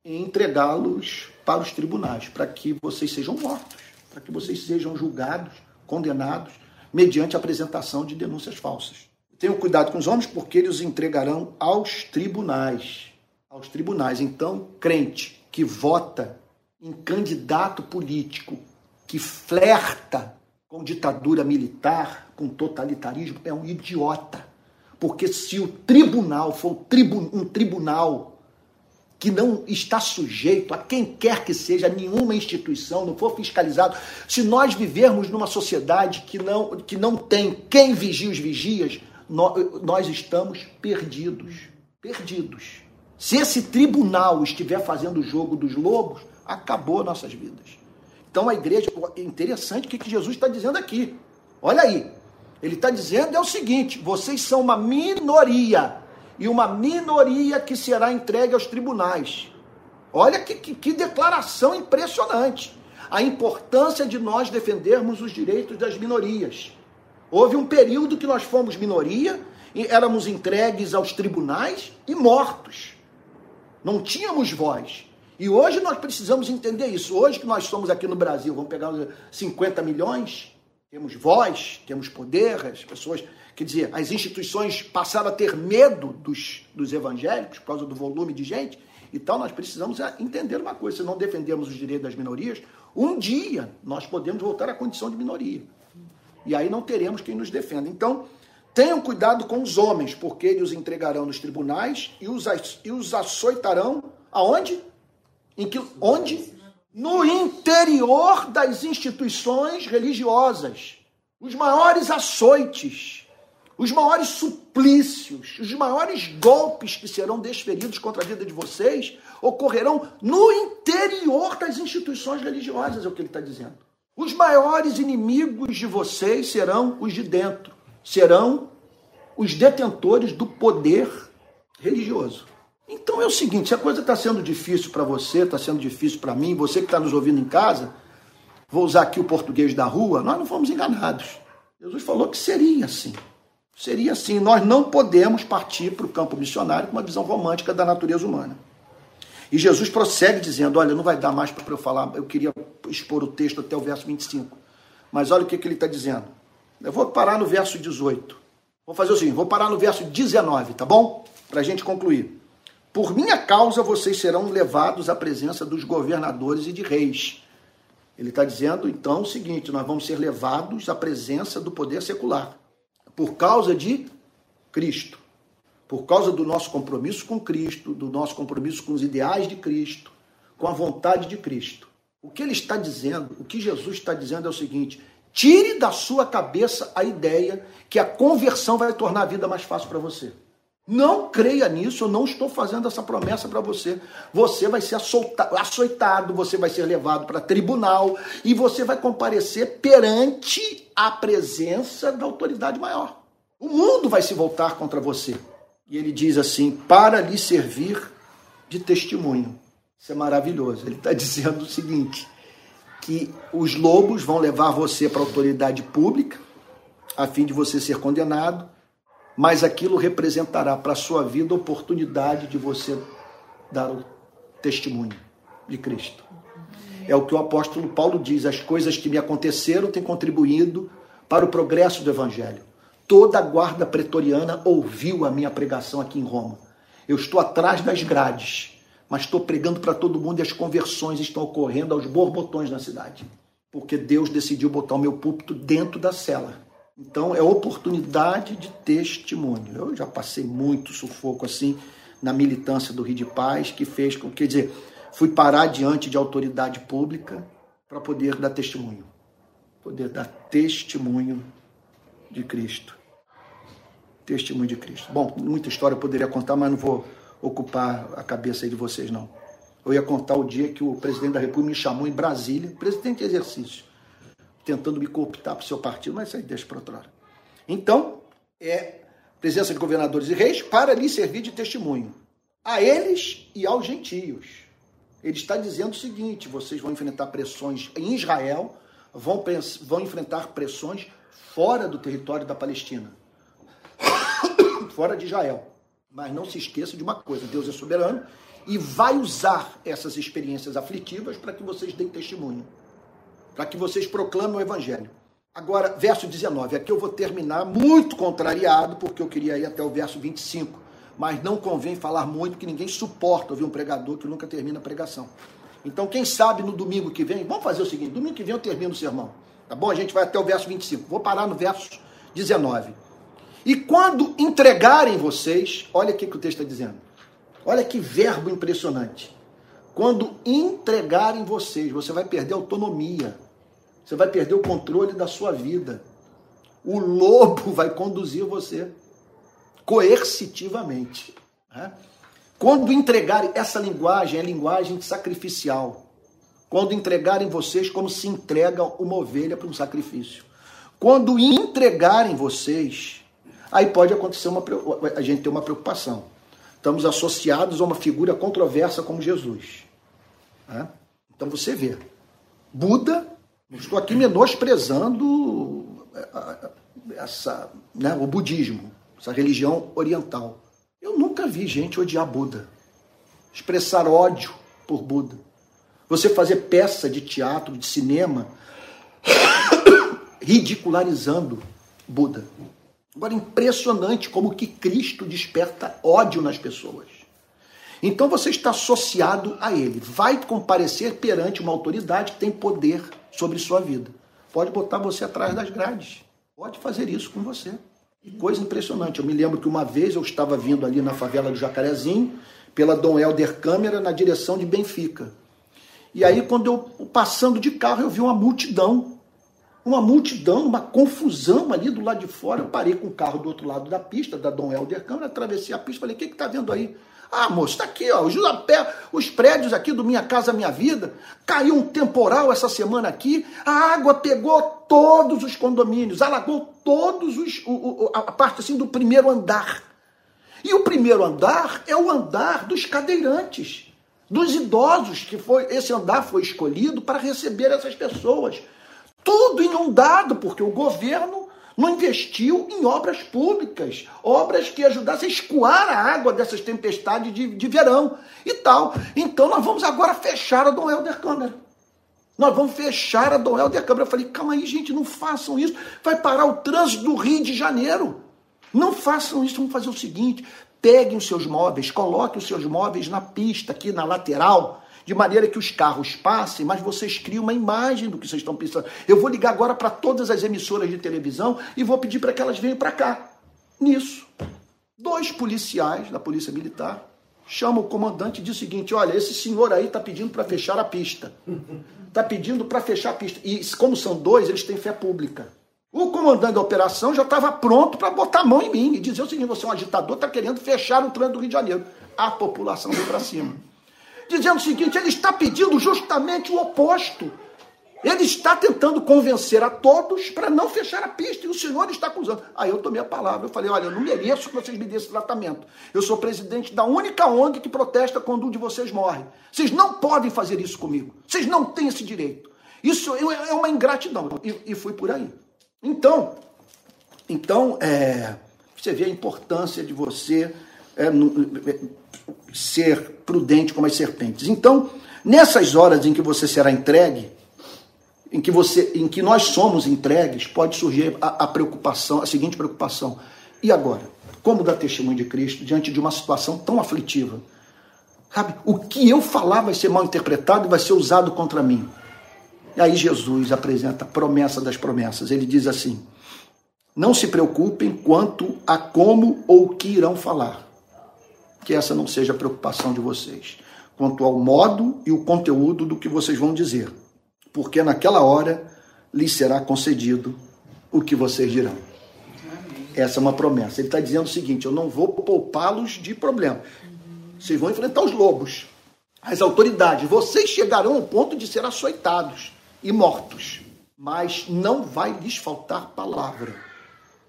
em entregá-los para os tribunais, para que vocês sejam mortos, para que vocês sejam julgados, condenados, mediante a apresentação de denúncias falsas. Tenham cuidado com os homens, porque eles os entregarão aos tribunais. Aos tribunais. Então, crente que vota em candidato político que flerta com ditadura militar, com totalitarismo, é um idiota. Porque se o tribunal for um tribunal que não está sujeito a quem quer que seja, nenhuma instituição, não for fiscalizado, se nós vivermos numa sociedade que não, que não tem quem vigia os vigias, nós estamos perdidos. Perdidos. Se esse tribunal estiver fazendo o jogo dos lobos, acabou nossas vidas. Então a igreja, é interessante o que Jesus está dizendo aqui. Olha aí. Ele está dizendo é o seguinte: vocês são uma minoria, e uma minoria que será entregue aos tribunais. Olha que, que, que declaração impressionante. A importância de nós defendermos os direitos das minorias. Houve um período que nós fomos minoria, e éramos entregues aos tribunais e mortos. Não tínhamos voz. E hoje nós precisamos entender isso. Hoje que nós somos aqui no Brasil, vamos pegar 50 milhões, temos voz, temos poder, as pessoas, quer dizer, as instituições passaram a ter medo dos, dos evangélicos por causa do volume de gente. Então nós precisamos entender uma coisa: se não defendemos os direitos das minorias, um dia nós podemos voltar à condição de minoria. E aí não teremos quem nos defenda. Então, tenham cuidado com os homens, porque eles os entregarão nos tribunais e os, e os açoitarão aonde? Em que, onde? No interior das instituições religiosas. Os maiores açoites, os maiores suplícios, os maiores golpes que serão desferidos contra a vida de vocês ocorrerão no interior das instituições religiosas, é o que ele está dizendo. Os maiores inimigos de vocês serão os de dentro, serão os detentores do poder religioso. Então é o seguinte: se a coisa está sendo difícil para você, está sendo difícil para mim, você que está nos ouvindo em casa, vou usar aqui o português da rua, nós não fomos enganados. Jesus falou que seria assim. Seria assim. Nós não podemos partir para o campo missionário com uma visão romântica da natureza humana. E Jesus prossegue dizendo: Olha, não vai dar mais para eu falar, eu queria expor o texto até o verso 25. Mas olha o que, que ele está dizendo. Eu vou parar no verso 18. Vou fazer o seguinte: vou parar no verso 19, tá bom? Para a gente concluir. Por minha causa vocês serão levados à presença dos governadores e de reis. Ele está dizendo então o seguinte: nós vamos ser levados à presença do poder secular, por causa de Cristo, por causa do nosso compromisso com Cristo, do nosso compromisso com os ideais de Cristo, com a vontade de Cristo. O que ele está dizendo, o que Jesus está dizendo é o seguinte: tire da sua cabeça a ideia que a conversão vai tornar a vida mais fácil para você. Não creia nisso, eu não estou fazendo essa promessa para você. Você vai ser açoitado, você vai ser levado para tribunal e você vai comparecer perante a presença da autoridade maior. O mundo vai se voltar contra você. E ele diz assim: para lhe servir de testemunho. Isso é maravilhoso. Ele está dizendo o seguinte: que os lobos vão levar você para a autoridade pública, a fim de você ser condenado mas aquilo representará para a sua vida a oportunidade de você dar o testemunho de Cristo. É o que o apóstolo Paulo diz: as coisas que me aconteceram têm contribuído para o progresso do Evangelho. Toda a guarda pretoriana ouviu a minha pregação aqui em Roma. Eu estou atrás das grades, mas estou pregando para todo mundo e as conversões estão ocorrendo aos borbotões na cidade. Porque Deus decidiu botar o meu púlpito dentro da cela então é oportunidade de testemunho. Eu já passei muito sufoco assim na militância do Rio de Paz, que fez com, quer dizer, fui parar diante de autoridade pública para poder dar testemunho. Poder dar testemunho de Cristo. Testemunho de Cristo. Bom, muita história eu poderia contar, mas não vou ocupar a cabeça aí de vocês, não. Eu ia contar o dia que o presidente da República me chamou em Brasília, presidente de exercício, tentando me cooptar para o seu partido, mas isso aí deixa para outra hora. Então, é presença de governadores e reis para lhe servir de testemunho a eles e aos gentios. Ele está dizendo o seguinte: vocês vão enfrentar pressões em Israel, vão, vão enfrentar pressões fora do território da Palestina, fora de Israel. Mas não se esqueça de uma coisa: Deus é soberano e vai usar essas experiências aflitivas para que vocês deem testemunho para que vocês proclamem o evangelho. Agora, verso 19, aqui eu vou terminar muito contrariado, porque eu queria ir até o verso 25, mas não convém falar muito, que ninguém suporta ouvir um pregador que nunca termina a pregação. Então, quem sabe no domingo que vem, vamos fazer o seguinte: domingo que vem eu termino o sermão, tá bom? A gente vai até o verso 25, vou parar no verso 19. E quando entregarem vocês, olha o que o texto está dizendo, olha que verbo impressionante. Quando entregarem vocês, você vai perder autonomia. Você vai perder o controle da sua vida. O lobo vai conduzir você coercitivamente. Né? Quando entregarem, essa linguagem é linguagem sacrificial. Quando entregarem vocês como se entrega uma ovelha para um sacrifício. Quando entregarem vocês, aí pode acontecer uma a gente ter uma preocupação. Estamos associados a uma figura controversa como Jesus. Né? Então você vê, Buda, estou aqui menosprezando é, essa, né, o budismo, essa religião oriental. Eu nunca vi gente odiar Buda, expressar ódio por Buda. Você fazer peça de teatro, de cinema, ridicularizando Buda. Agora, impressionante como que Cristo desperta ódio nas pessoas. Então você está associado a ele. Vai comparecer perante uma autoridade que tem poder sobre sua vida. Pode botar você atrás das grades. Pode fazer isso com você. E coisa impressionante. Eu me lembro que uma vez eu estava vindo ali na favela do Jacarezinho, pela Dom Helder Câmara, na direção de Benfica. E aí, quando eu passando de carro, eu vi uma multidão uma multidão, uma confusão ali do lado de fora. Eu parei com o carro do outro lado da pista, da Dom Helder Câmara, atravessei a pista, falei, o que está vendo aí? Ah, moço, está aqui, ó, os, os prédios aqui do Minha Casa Minha Vida, caiu um temporal essa semana aqui, a água pegou todos os condomínios, alagou todos os, o, a parte assim do primeiro andar. E o primeiro andar é o andar dos cadeirantes, dos idosos, que foi esse andar foi escolhido para receber essas pessoas. Tudo inundado, porque o governo não investiu em obras públicas, obras que ajudassem a escoar a água dessas tempestades de, de verão e tal. Então nós vamos agora fechar a Dom Helder Câmara. Nós vamos fechar a Dom Helder Câmara. Eu falei, calma aí, gente, não façam isso. Vai parar o trânsito do Rio de Janeiro. Não façam isso, vamos fazer o seguinte: peguem os seus móveis, coloquem os seus móveis na pista, aqui na lateral, de maneira que os carros passem, mas vocês criam uma imagem do que vocês estão pensando. Eu vou ligar agora para todas as emissoras de televisão e vou pedir para que elas venham para cá. Nisso, dois policiais da Polícia Militar chama o comandante e diz o seguinte: olha, esse senhor aí está pedindo para fechar a pista. Está pedindo para fechar a pista. E como são dois, eles têm fé pública. O comandante da operação já estava pronto para botar a mão em mim e dizer o seguinte: você é um agitador, está querendo fechar o trânsito do Rio de Janeiro. A população veio para cima. Dizendo o seguinte: ele está pedindo justamente o oposto. Ele está tentando convencer a todos para não fechar a pista e o senhor está acusando. Aí eu tomei a palavra, eu falei: olha, eu não mereço que vocês me dêem esse tratamento. Eu sou presidente da única ONG que protesta quando um de vocês morre. Vocês não podem fazer isso comigo. Vocês não têm esse direito. Isso é uma ingratidão. E, e fui por aí. Então, então é, você vê a importância de você é, é, ser prudente como as serpentes. Então, nessas horas em que você será entregue, em que você, em que nós somos entregues, pode surgir a, a preocupação, a seguinte preocupação: e agora? Como dar testemunho de Cristo diante de uma situação tão aflitiva? Sabe? O que eu falar vai ser mal interpretado e vai ser usado contra mim. E aí Jesus apresenta a promessa das promessas. Ele diz assim: Não se preocupem quanto a como ou o que irão falar. Que essa não seja a preocupação de vocês. Quanto ao modo e o conteúdo do que vocês vão dizer porque naquela hora lhes será concedido o que vocês dirão. Essa é uma promessa. Ele está dizendo o seguinte: eu não vou poupá-los de problema. Vocês vão enfrentar os lobos, as autoridades. Vocês chegarão ao ponto de ser açoitados e mortos, mas não vai lhes faltar palavra.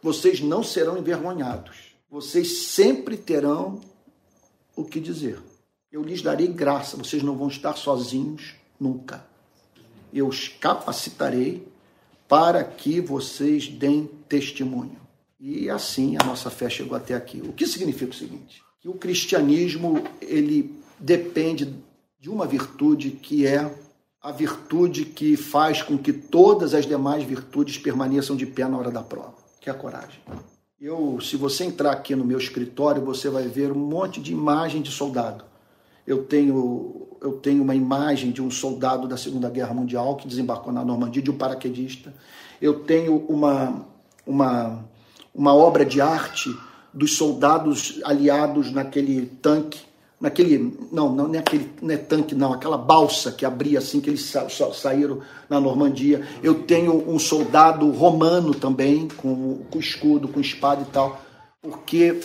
Vocês não serão envergonhados. Vocês sempre terão o que dizer. Eu lhes darei graça. Vocês não vão estar sozinhos nunca eu os capacitarei para que vocês deem testemunho. E assim a nossa fé chegou até aqui. O que significa o seguinte? Que o cristianismo ele depende de uma virtude que é a virtude que faz com que todas as demais virtudes permaneçam de pé na hora da prova, que é a coragem. Eu, se você entrar aqui no meu escritório, você vai ver um monte de imagem de soldado. Eu tenho eu tenho uma imagem de um soldado da Segunda Guerra Mundial que desembarcou na Normandia, de um paraquedista. Eu tenho uma, uma, uma obra de arte dos soldados aliados naquele tanque, naquele, não, não, não é aquele não é tanque não, aquela balsa que abria assim, que eles sa saíram na Normandia. Eu tenho um soldado romano também, com, com escudo, com espada e tal, porque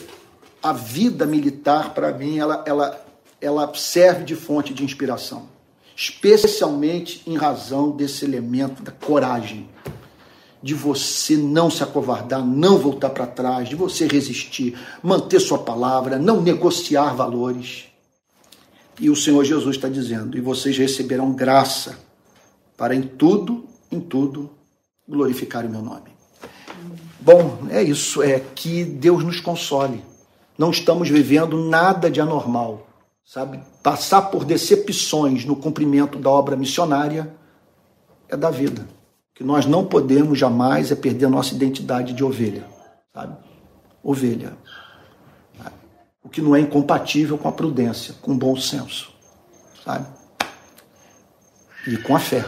a vida militar, para mim, ela, ela ela serve de fonte de inspiração, especialmente em razão desse elemento da coragem, de você não se acovardar, não voltar para trás, de você resistir, manter sua palavra, não negociar valores. E o Senhor Jesus está dizendo: e vocês receberão graça para em tudo, em tudo, glorificar o meu nome. Bom, é isso, é que Deus nos console. Não estamos vivendo nada de anormal sabe? Passar por decepções no cumprimento da obra missionária é da vida. Que nós não podemos jamais é perder a nossa identidade de ovelha, sabe? Ovelha. O que não é incompatível com a prudência, com o bom senso, sabe? E com a fé.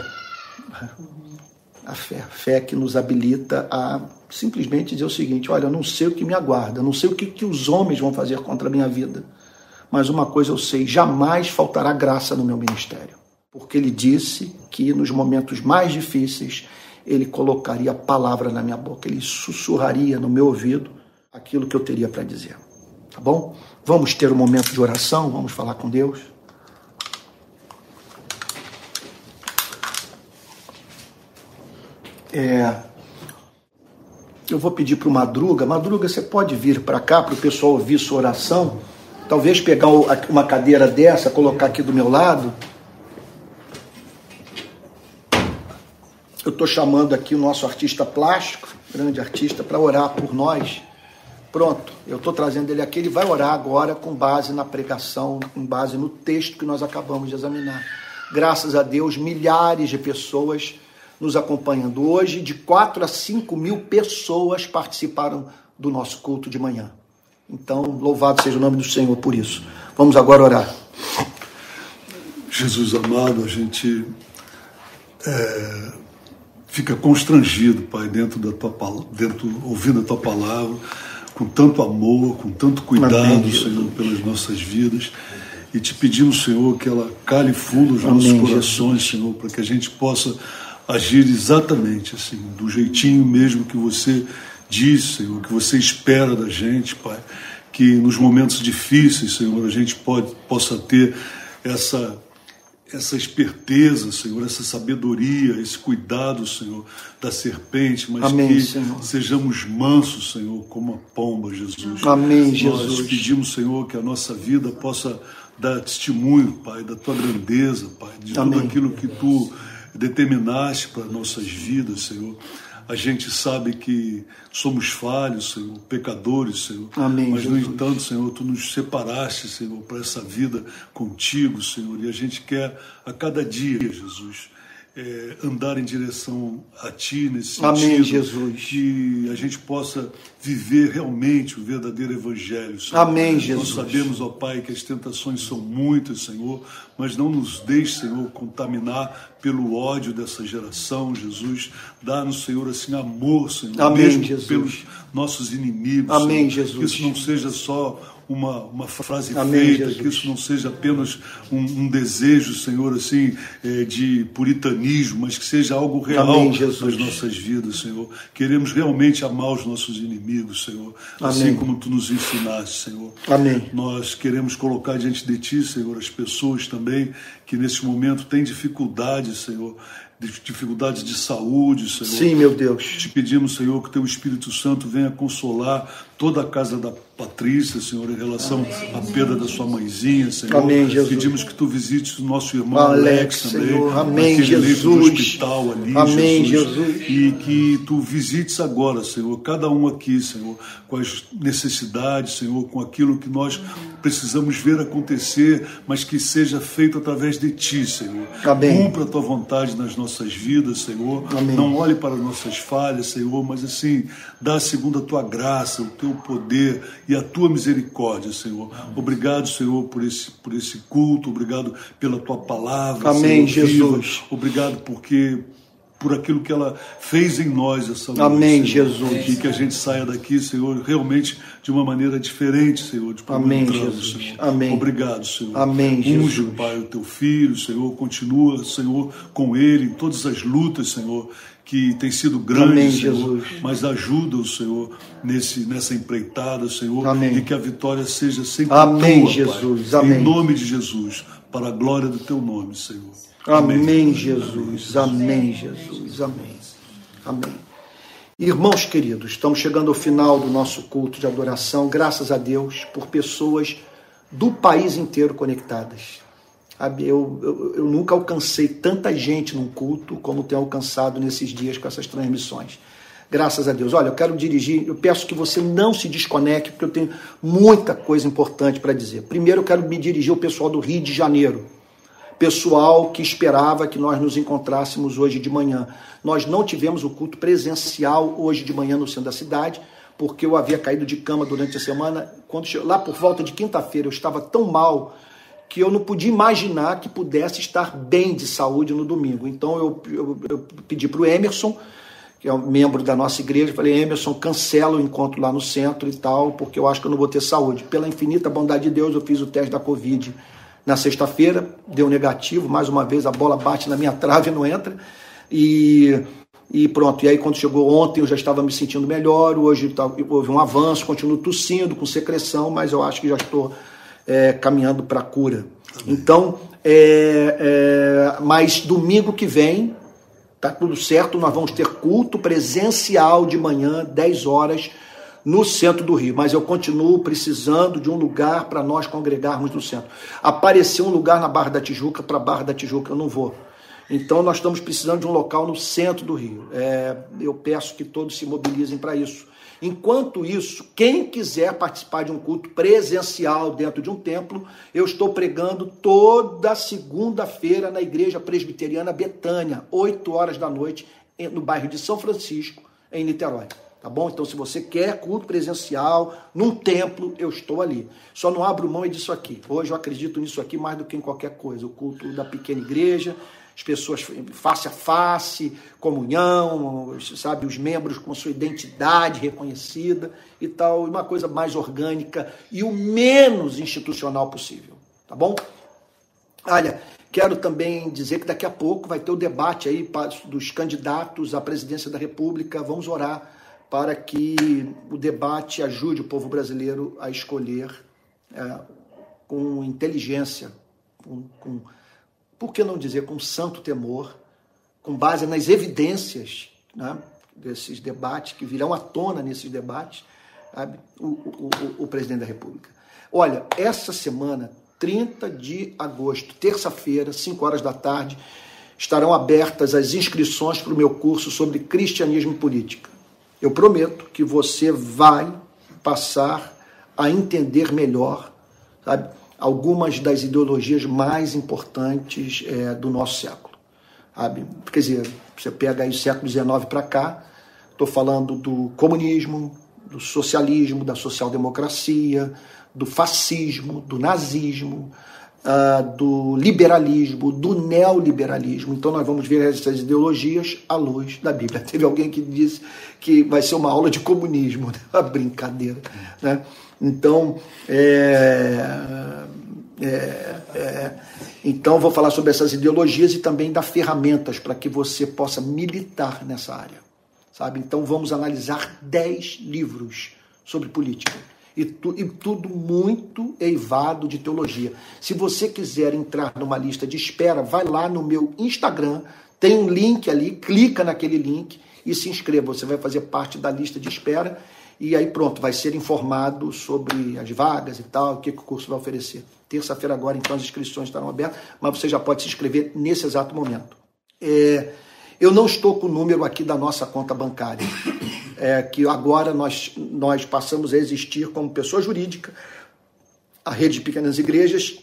A fé, a fé que nos habilita a simplesmente dizer o seguinte: olha, eu não sei o que me aguarda, não sei o que, que os homens vão fazer contra a minha vida mas uma coisa eu sei: jamais faltará graça no meu ministério. Porque ele disse que nos momentos mais difíceis ele colocaria a palavra na minha boca, ele sussurraria no meu ouvido aquilo que eu teria para dizer. Tá bom? Vamos ter um momento de oração, vamos falar com Deus. É, eu vou pedir para o Madruga. Madruga, você pode vir para cá para o pessoal ouvir sua oração? Talvez pegar uma cadeira dessa, colocar aqui do meu lado. Eu estou chamando aqui o nosso artista plástico, grande artista, para orar por nós. Pronto, eu estou trazendo ele aqui. Ele vai orar agora com base na pregação, com base no texto que nós acabamos de examinar. Graças a Deus, milhares de pessoas nos acompanhando. Hoje, de 4 a 5 mil pessoas participaram do nosso culto de manhã. Então, louvado seja o nome do Senhor por isso. Vamos agora orar. Jesus amado, a gente é, fica constrangido, Pai, dentro da tua dentro ouvindo a tua palavra, com tanto amor, com tanto cuidado, Amém, Senhor, pelas nossas vidas. e te pedimos, Senhor, que ela cale fundo os nossos Amém, corações, Senhor, para que a gente possa agir exatamente assim, do jeitinho mesmo que você diz, Senhor, que você espera da gente, Pai. Que nos momentos difíceis, Senhor, a gente pode, possa ter essa essa esperteza, Senhor, essa sabedoria, esse cuidado, Senhor, da serpente, mas Amém, que Senhor. sejamos mansos, Senhor, como a pomba, Jesus. Amém, Nós Jesus. pedimos, Senhor, que a nossa vida possa dar testemunho, Pai, da tua grandeza, Pai, de Amém. tudo aquilo que tu determinaste para nossas vidas, Senhor. A gente sabe que somos falhos, Senhor, pecadores, Senhor. Amém, Mas, no Jesus. entanto, Senhor, tu nos separaste, Senhor, para essa vida contigo, Senhor. E a gente quer a cada dia, Jesus, eh, andar em direção a Ti nesse sentido. Amém, Jesus. Que a gente possa viver realmente o verdadeiro Evangelho, Senhor. Amém, Nós Jesus. sabemos, ó Pai, que as tentações são muitas, Senhor, mas não nos deixe, Senhor, contaminar pelo ódio dessa geração, Jesus. Dá-nos, Senhor, assim, amor, Senhor, Amém, mesmo Jesus. pelos nossos inimigos. Amém, Senhor. Jesus. Que isso não seja só uma, uma frase Amém, feita, Jesus. que isso não seja apenas um, um desejo, Senhor, assim, eh, de puritanismo, mas que seja algo real Amém, nas nossas vidas, Senhor. Queremos realmente amar os nossos inimigos, Senhor, assim Amém. como Tu nos ensinaste, Senhor. Amém. Nós queremos colocar diante de Ti, Senhor, as pessoas também que nesse momento têm dificuldades, Senhor, de- dificuldades de saúde, Senhor. Sim, meu Deus. Te pedimos, Senhor, que Teu Espírito Santo venha consolar toda a casa da Patrícia, Senhor, em relação à perda da sua mãezinha, Senhor. Amém, Jesus. Pedimos que Tu visites o nosso irmão Alex, Alex, também, Senhor. Amém, naquele leito do Jesus. hospital ali, Amém, Jesus. Jesus. E que Tu visites agora, Senhor, cada um aqui, Senhor, com as necessidades, Senhor, com aquilo que nós precisamos ver acontecer, mas que seja feito através de Ti, Senhor. Amém. Cumpra a Tua vontade nas nossas vidas, Senhor. Amém. Não olhe para nossas falhas, Senhor, mas assim, dá segundo a tua graça, o teu poder e a tua misericórdia, Senhor. Obrigado, Senhor, por esse, por esse culto, obrigado pela tua palavra. Amém, Senhor, viva. Jesus. Obrigado porque por aquilo que ela fez em nós essa noite. Amém, Senhor. Jesus. E que a gente saia daqui, Senhor, realmente de uma maneira diferente, Senhor, de como Amém, entramos, Jesus. Senhor. Amém. Obrigado, Senhor. Amém, Unge, Jesus. Pai, o teu filho, Senhor, continua, Senhor, com ele em todas as lutas, Senhor, que tem sido grande, Amém, Senhor, Jesus. mas ajuda o Senhor nesse, nessa empreitada, Senhor, Amém. e que a vitória seja sempre Amém, tua, Jesus. Pai, Amém. em nome de Jesus, para a glória do teu nome, Senhor. Amém, Jesus. Amém, Jesus. Amém. Amém. Irmãos queridos, estamos chegando ao final do nosso culto de adoração, graças a Deus, por pessoas do país inteiro conectadas. Eu, eu, eu nunca alcancei tanta gente num culto como tenho alcançado nesses dias com essas transmissões. Graças a Deus. Olha, eu quero dirigir, eu peço que você não se desconecte, porque eu tenho muita coisa importante para dizer. Primeiro, eu quero me dirigir ao pessoal do Rio de Janeiro pessoal que esperava que nós nos encontrássemos hoje de manhã. Nós não tivemos o culto presencial hoje de manhã no centro da cidade, porque eu havia caído de cama durante a semana. Quando lá por volta de quinta-feira eu estava tão mal que eu não podia imaginar que pudesse estar bem de saúde no domingo. Então eu, eu, eu pedi para o Emerson, que é um membro da nossa igreja, falei, Emerson, cancela o encontro lá no centro e tal, porque eu acho que eu não vou ter saúde. Pela infinita bondade de Deus, eu fiz o teste da Covid na sexta-feira, deu negativo, mais uma vez a bola bate na minha trave e não entra. E, e pronto, e aí quando chegou ontem eu já estava me sentindo melhor, hoje tá- houve um avanço, continuo tossindo, com secreção, mas eu acho que já estou é, caminhando para a cura. Então, é, é, mas domingo que vem, tá tudo certo, nós vamos ter culto presencial de manhã, 10 horas, no centro do Rio. Mas eu continuo precisando de um lugar para nós congregarmos no centro. Apareceu um lugar na Barra da Tijuca, para a Barra da Tijuca eu não vou. Então nós estamos precisando de um local no centro do Rio. É, eu peço que todos se mobilizem para isso. Enquanto isso, quem quiser participar de um culto presencial dentro de um templo, eu estou pregando toda segunda-feira na Igreja Presbiteriana Betânia, 8 horas da noite, no bairro de São Francisco, em Niterói. Tá bom? Então, se você quer culto presencial num templo, eu estou ali. Só não abro mão é disso aqui. Hoje eu acredito nisso aqui mais do que em qualquer coisa. O culto da pequena igreja, as pessoas face a face, comunhão, sabe, os membros com sua identidade reconhecida e tal, uma coisa mais orgânica e o menos institucional possível. tá bom? Olha, quero também dizer que daqui a pouco vai ter o debate aí dos candidatos à presidência da República. Vamos orar para que o debate ajude o povo brasileiro a escolher é, com inteligência, com, com, por que não dizer, com santo temor, com base nas evidências né, desses debates, que virão à tona nesses debates, sabe, o, o, o, o presidente da República. Olha, essa semana, 30 de agosto, terça-feira, 5 horas da tarde, estarão abertas as inscrições para o meu curso sobre cristianismo e política. Eu prometo que você vai passar a entender melhor sabe, algumas das ideologias mais importantes é, do nosso século. Sabe? Quer dizer, você pega aí o século XIX para cá, estou falando do comunismo, do socialismo, da social-democracia, do fascismo, do nazismo, uh, do liberalismo, do neoliberalismo. Então nós vamos ver essas ideologias à luz da Bíblia. Teve alguém que disse que vai ser uma aula de comunismo, né? uma brincadeira. Né? Então, é, é, é, então vou falar sobre essas ideologias e também dar ferramentas para que você possa militar nessa área. Sabe? Então vamos analisar 10 livros sobre política. E, tu, e, tudo muito eivado de teologia. Se você quiser entrar numa lista de espera, vai lá no meu Instagram, tem um link ali, clica naquele link e se inscreva. Você vai fazer parte da lista de espera e aí pronto, vai ser informado sobre as vagas e tal, o que, que o curso vai oferecer. Terça-feira agora, então, as inscrições estarão abertas, mas você já pode se inscrever nesse exato momento. É, eu não estou com o número aqui da nossa conta bancária, é, que agora nós, nós passamos a existir como pessoa jurídica, a rede de pequenas igrejas,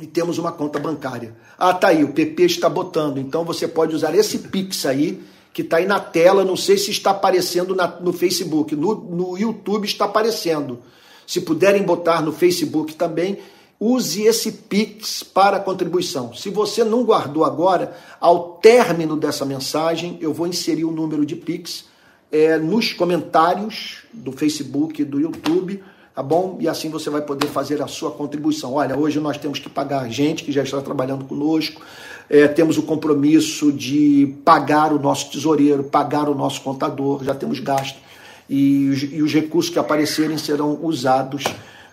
e temos uma conta bancária. Ah, tá aí, o PP está botando, então você pode usar esse Pix aí, que está aí na tela, não sei se está aparecendo na, no Facebook, no, no YouTube está aparecendo. Se puderem botar no Facebook também, use esse Pix para contribuição. Se você não guardou agora, ao término dessa mensagem, eu vou inserir o número de Pix é, nos comentários do Facebook e do YouTube, tá bom? E assim você vai poder fazer a sua contribuição. Olha, hoje nós temos que pagar gente que já está trabalhando conosco, é, temos o compromisso de pagar o nosso tesoureiro, pagar o nosso contador, já temos gasto, e, e os recursos que aparecerem serão usados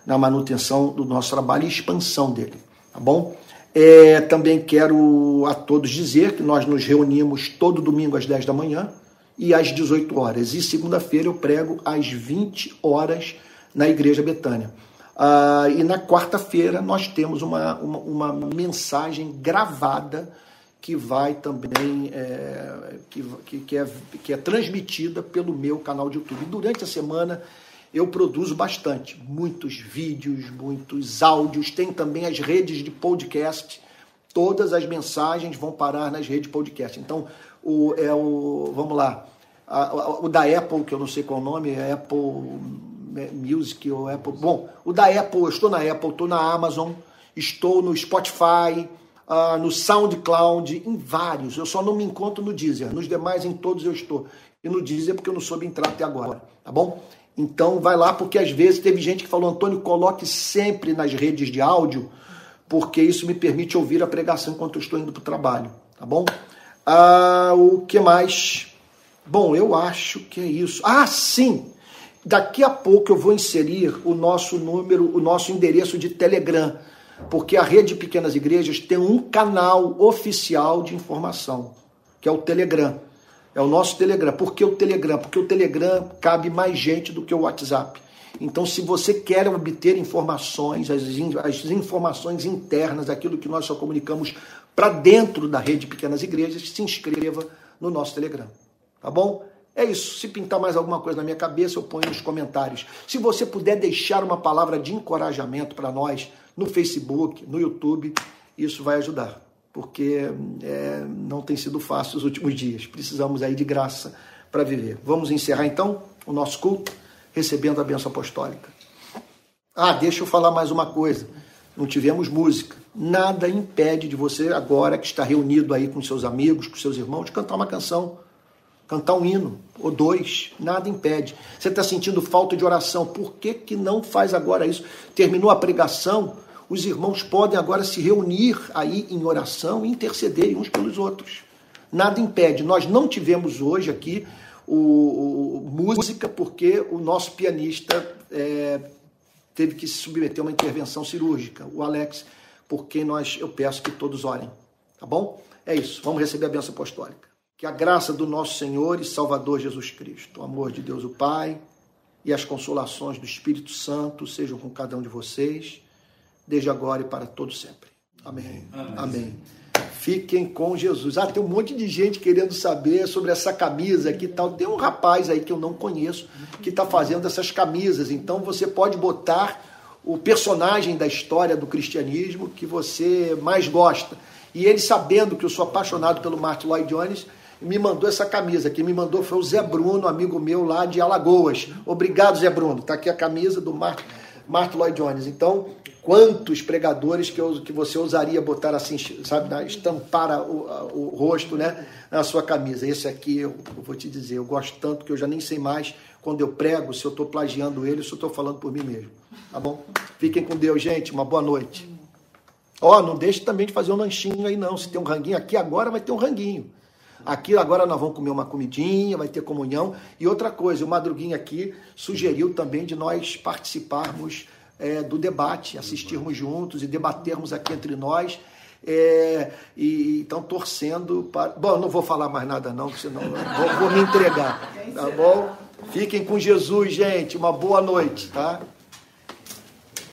na manutenção do nosso trabalho e expansão dele, tá bom? É, também quero a todos dizer que nós nos reunimos todo domingo às 10 da manhã e às 18 horas. E segunda-feira eu prego às 20 horas na Igreja Betânia. Ah, e na quarta-feira nós temos uma, uma, uma, mensagem gravada que vai também, é, que, que, é, que é transmitida pelo meu canal de YouTube. Durante a semana eu produzo bastante, muitos vídeos, muitos áudios, tem também as redes de podcast, todas as mensagens vão parar nas redes de podcast. Então, o, é o, vamos lá, a, a, o da Apple, que eu não sei qual o nome, é Apple Music ou Apple. Bom, o da Apple, eu estou na Apple, estou na Amazon, estou no Spotify, uh, no SoundCloud, em vários. Eu só não me encontro no Deezer. Nos demais, em todos eu estou. E no Deezer porque eu não soube entrar até agora, tá bom? Então vai lá, porque às vezes teve gente que falou, Antônio, coloque sempre nas redes de áudio, porque isso me permite ouvir a pregação enquanto eu estou indo para o trabalho, tá bom? Ah, o que mais? Bom, eu acho que é isso. Ah, sim! Daqui a pouco eu vou inserir o nosso número, o nosso endereço de Telegram, porque a rede de pequenas igrejas tem um canal oficial de informação, que é o Telegram. É o nosso Telegram. Por que o Telegram? Porque o Telegram cabe mais gente do que o WhatsApp. Então, se você quer obter informações, as, as informações internas, aquilo que nós só comunicamos para dentro da rede de pequenas igrejas, se inscreva no nosso Telegram. Tá bom? É isso. Se pintar mais alguma coisa na minha cabeça, eu ponho nos comentários. Se você puder deixar uma palavra de encorajamento para nós no Facebook, no YouTube, isso vai ajudar. Porque é, não tem sido fácil os últimos dias. Precisamos aí de graça para viver. Vamos encerrar então o nosso culto recebendo a bênção apostólica. Ah, deixa eu falar mais uma coisa. Não tivemos música. Nada impede de você, agora que está reunido aí com seus amigos, com seus irmãos, de cantar uma canção cantar um hino ou dois, nada impede. Você está sentindo falta de oração, por que, que não faz agora isso? Terminou a pregação, os irmãos podem agora se reunir aí em oração e interceder uns pelos outros. Nada impede. Nós não tivemos hoje aqui o, o música porque o nosso pianista é, teve que se submeter a uma intervenção cirúrgica, o Alex, porque nós eu peço que todos orem, tá bom? É isso. Vamos receber a bênção apostólica. Que a graça do nosso Senhor e Salvador Jesus Cristo, o amor de Deus o Pai e as consolações do Espírito Santo sejam com cada um de vocês, desde agora e para todo sempre. Amém. Amém. Amém. Fiquem com Jesus. Ah, tem um monte de gente querendo saber sobre essa camisa aqui e tal. Tem um rapaz aí que eu não conheço que está fazendo essas camisas. Então você pode botar o personagem da história do cristianismo que você mais gosta. E ele, sabendo que eu sou apaixonado pelo Martin Lloyd Jones, me mandou essa camisa. Quem me mandou foi o Zé Bruno, amigo meu lá de Alagoas. Obrigado, Zé Bruno. Está aqui a camisa do Martin, Martin Lloyd Jones. Então, quantos pregadores que, eu, que você usaria botar assim, sabe, estampar o, o, rosto né, na sua camisa. Esse aqui, eu, eu, vou te dizer, eu gosto tanto que eu já nem sei mais quando eu prego se eu estou plagiando ele ou se eu estou falando por mim mesmo. Tá bom? Fiquem com Deus, gente. Uma boa noite. Ó, oh, não deixe também de fazer um lanchinho aí, não. Se tem um ranguinho aqui agora, vai ter um ranguinho. Aqui agora nós vamos comer uma comidinha, vai ter comunhão. E outra coisa, o Madruguinha aqui sugeriu também de nós participarmos é, do debate, assistirmos juntos e debatermos aqui entre nós. É, e então torcendo para. Bom, não vou falar mais nada, não, senão vou, vou me entregar. Tá bom? Fiquem com Jesus, gente. Uma boa noite, tá?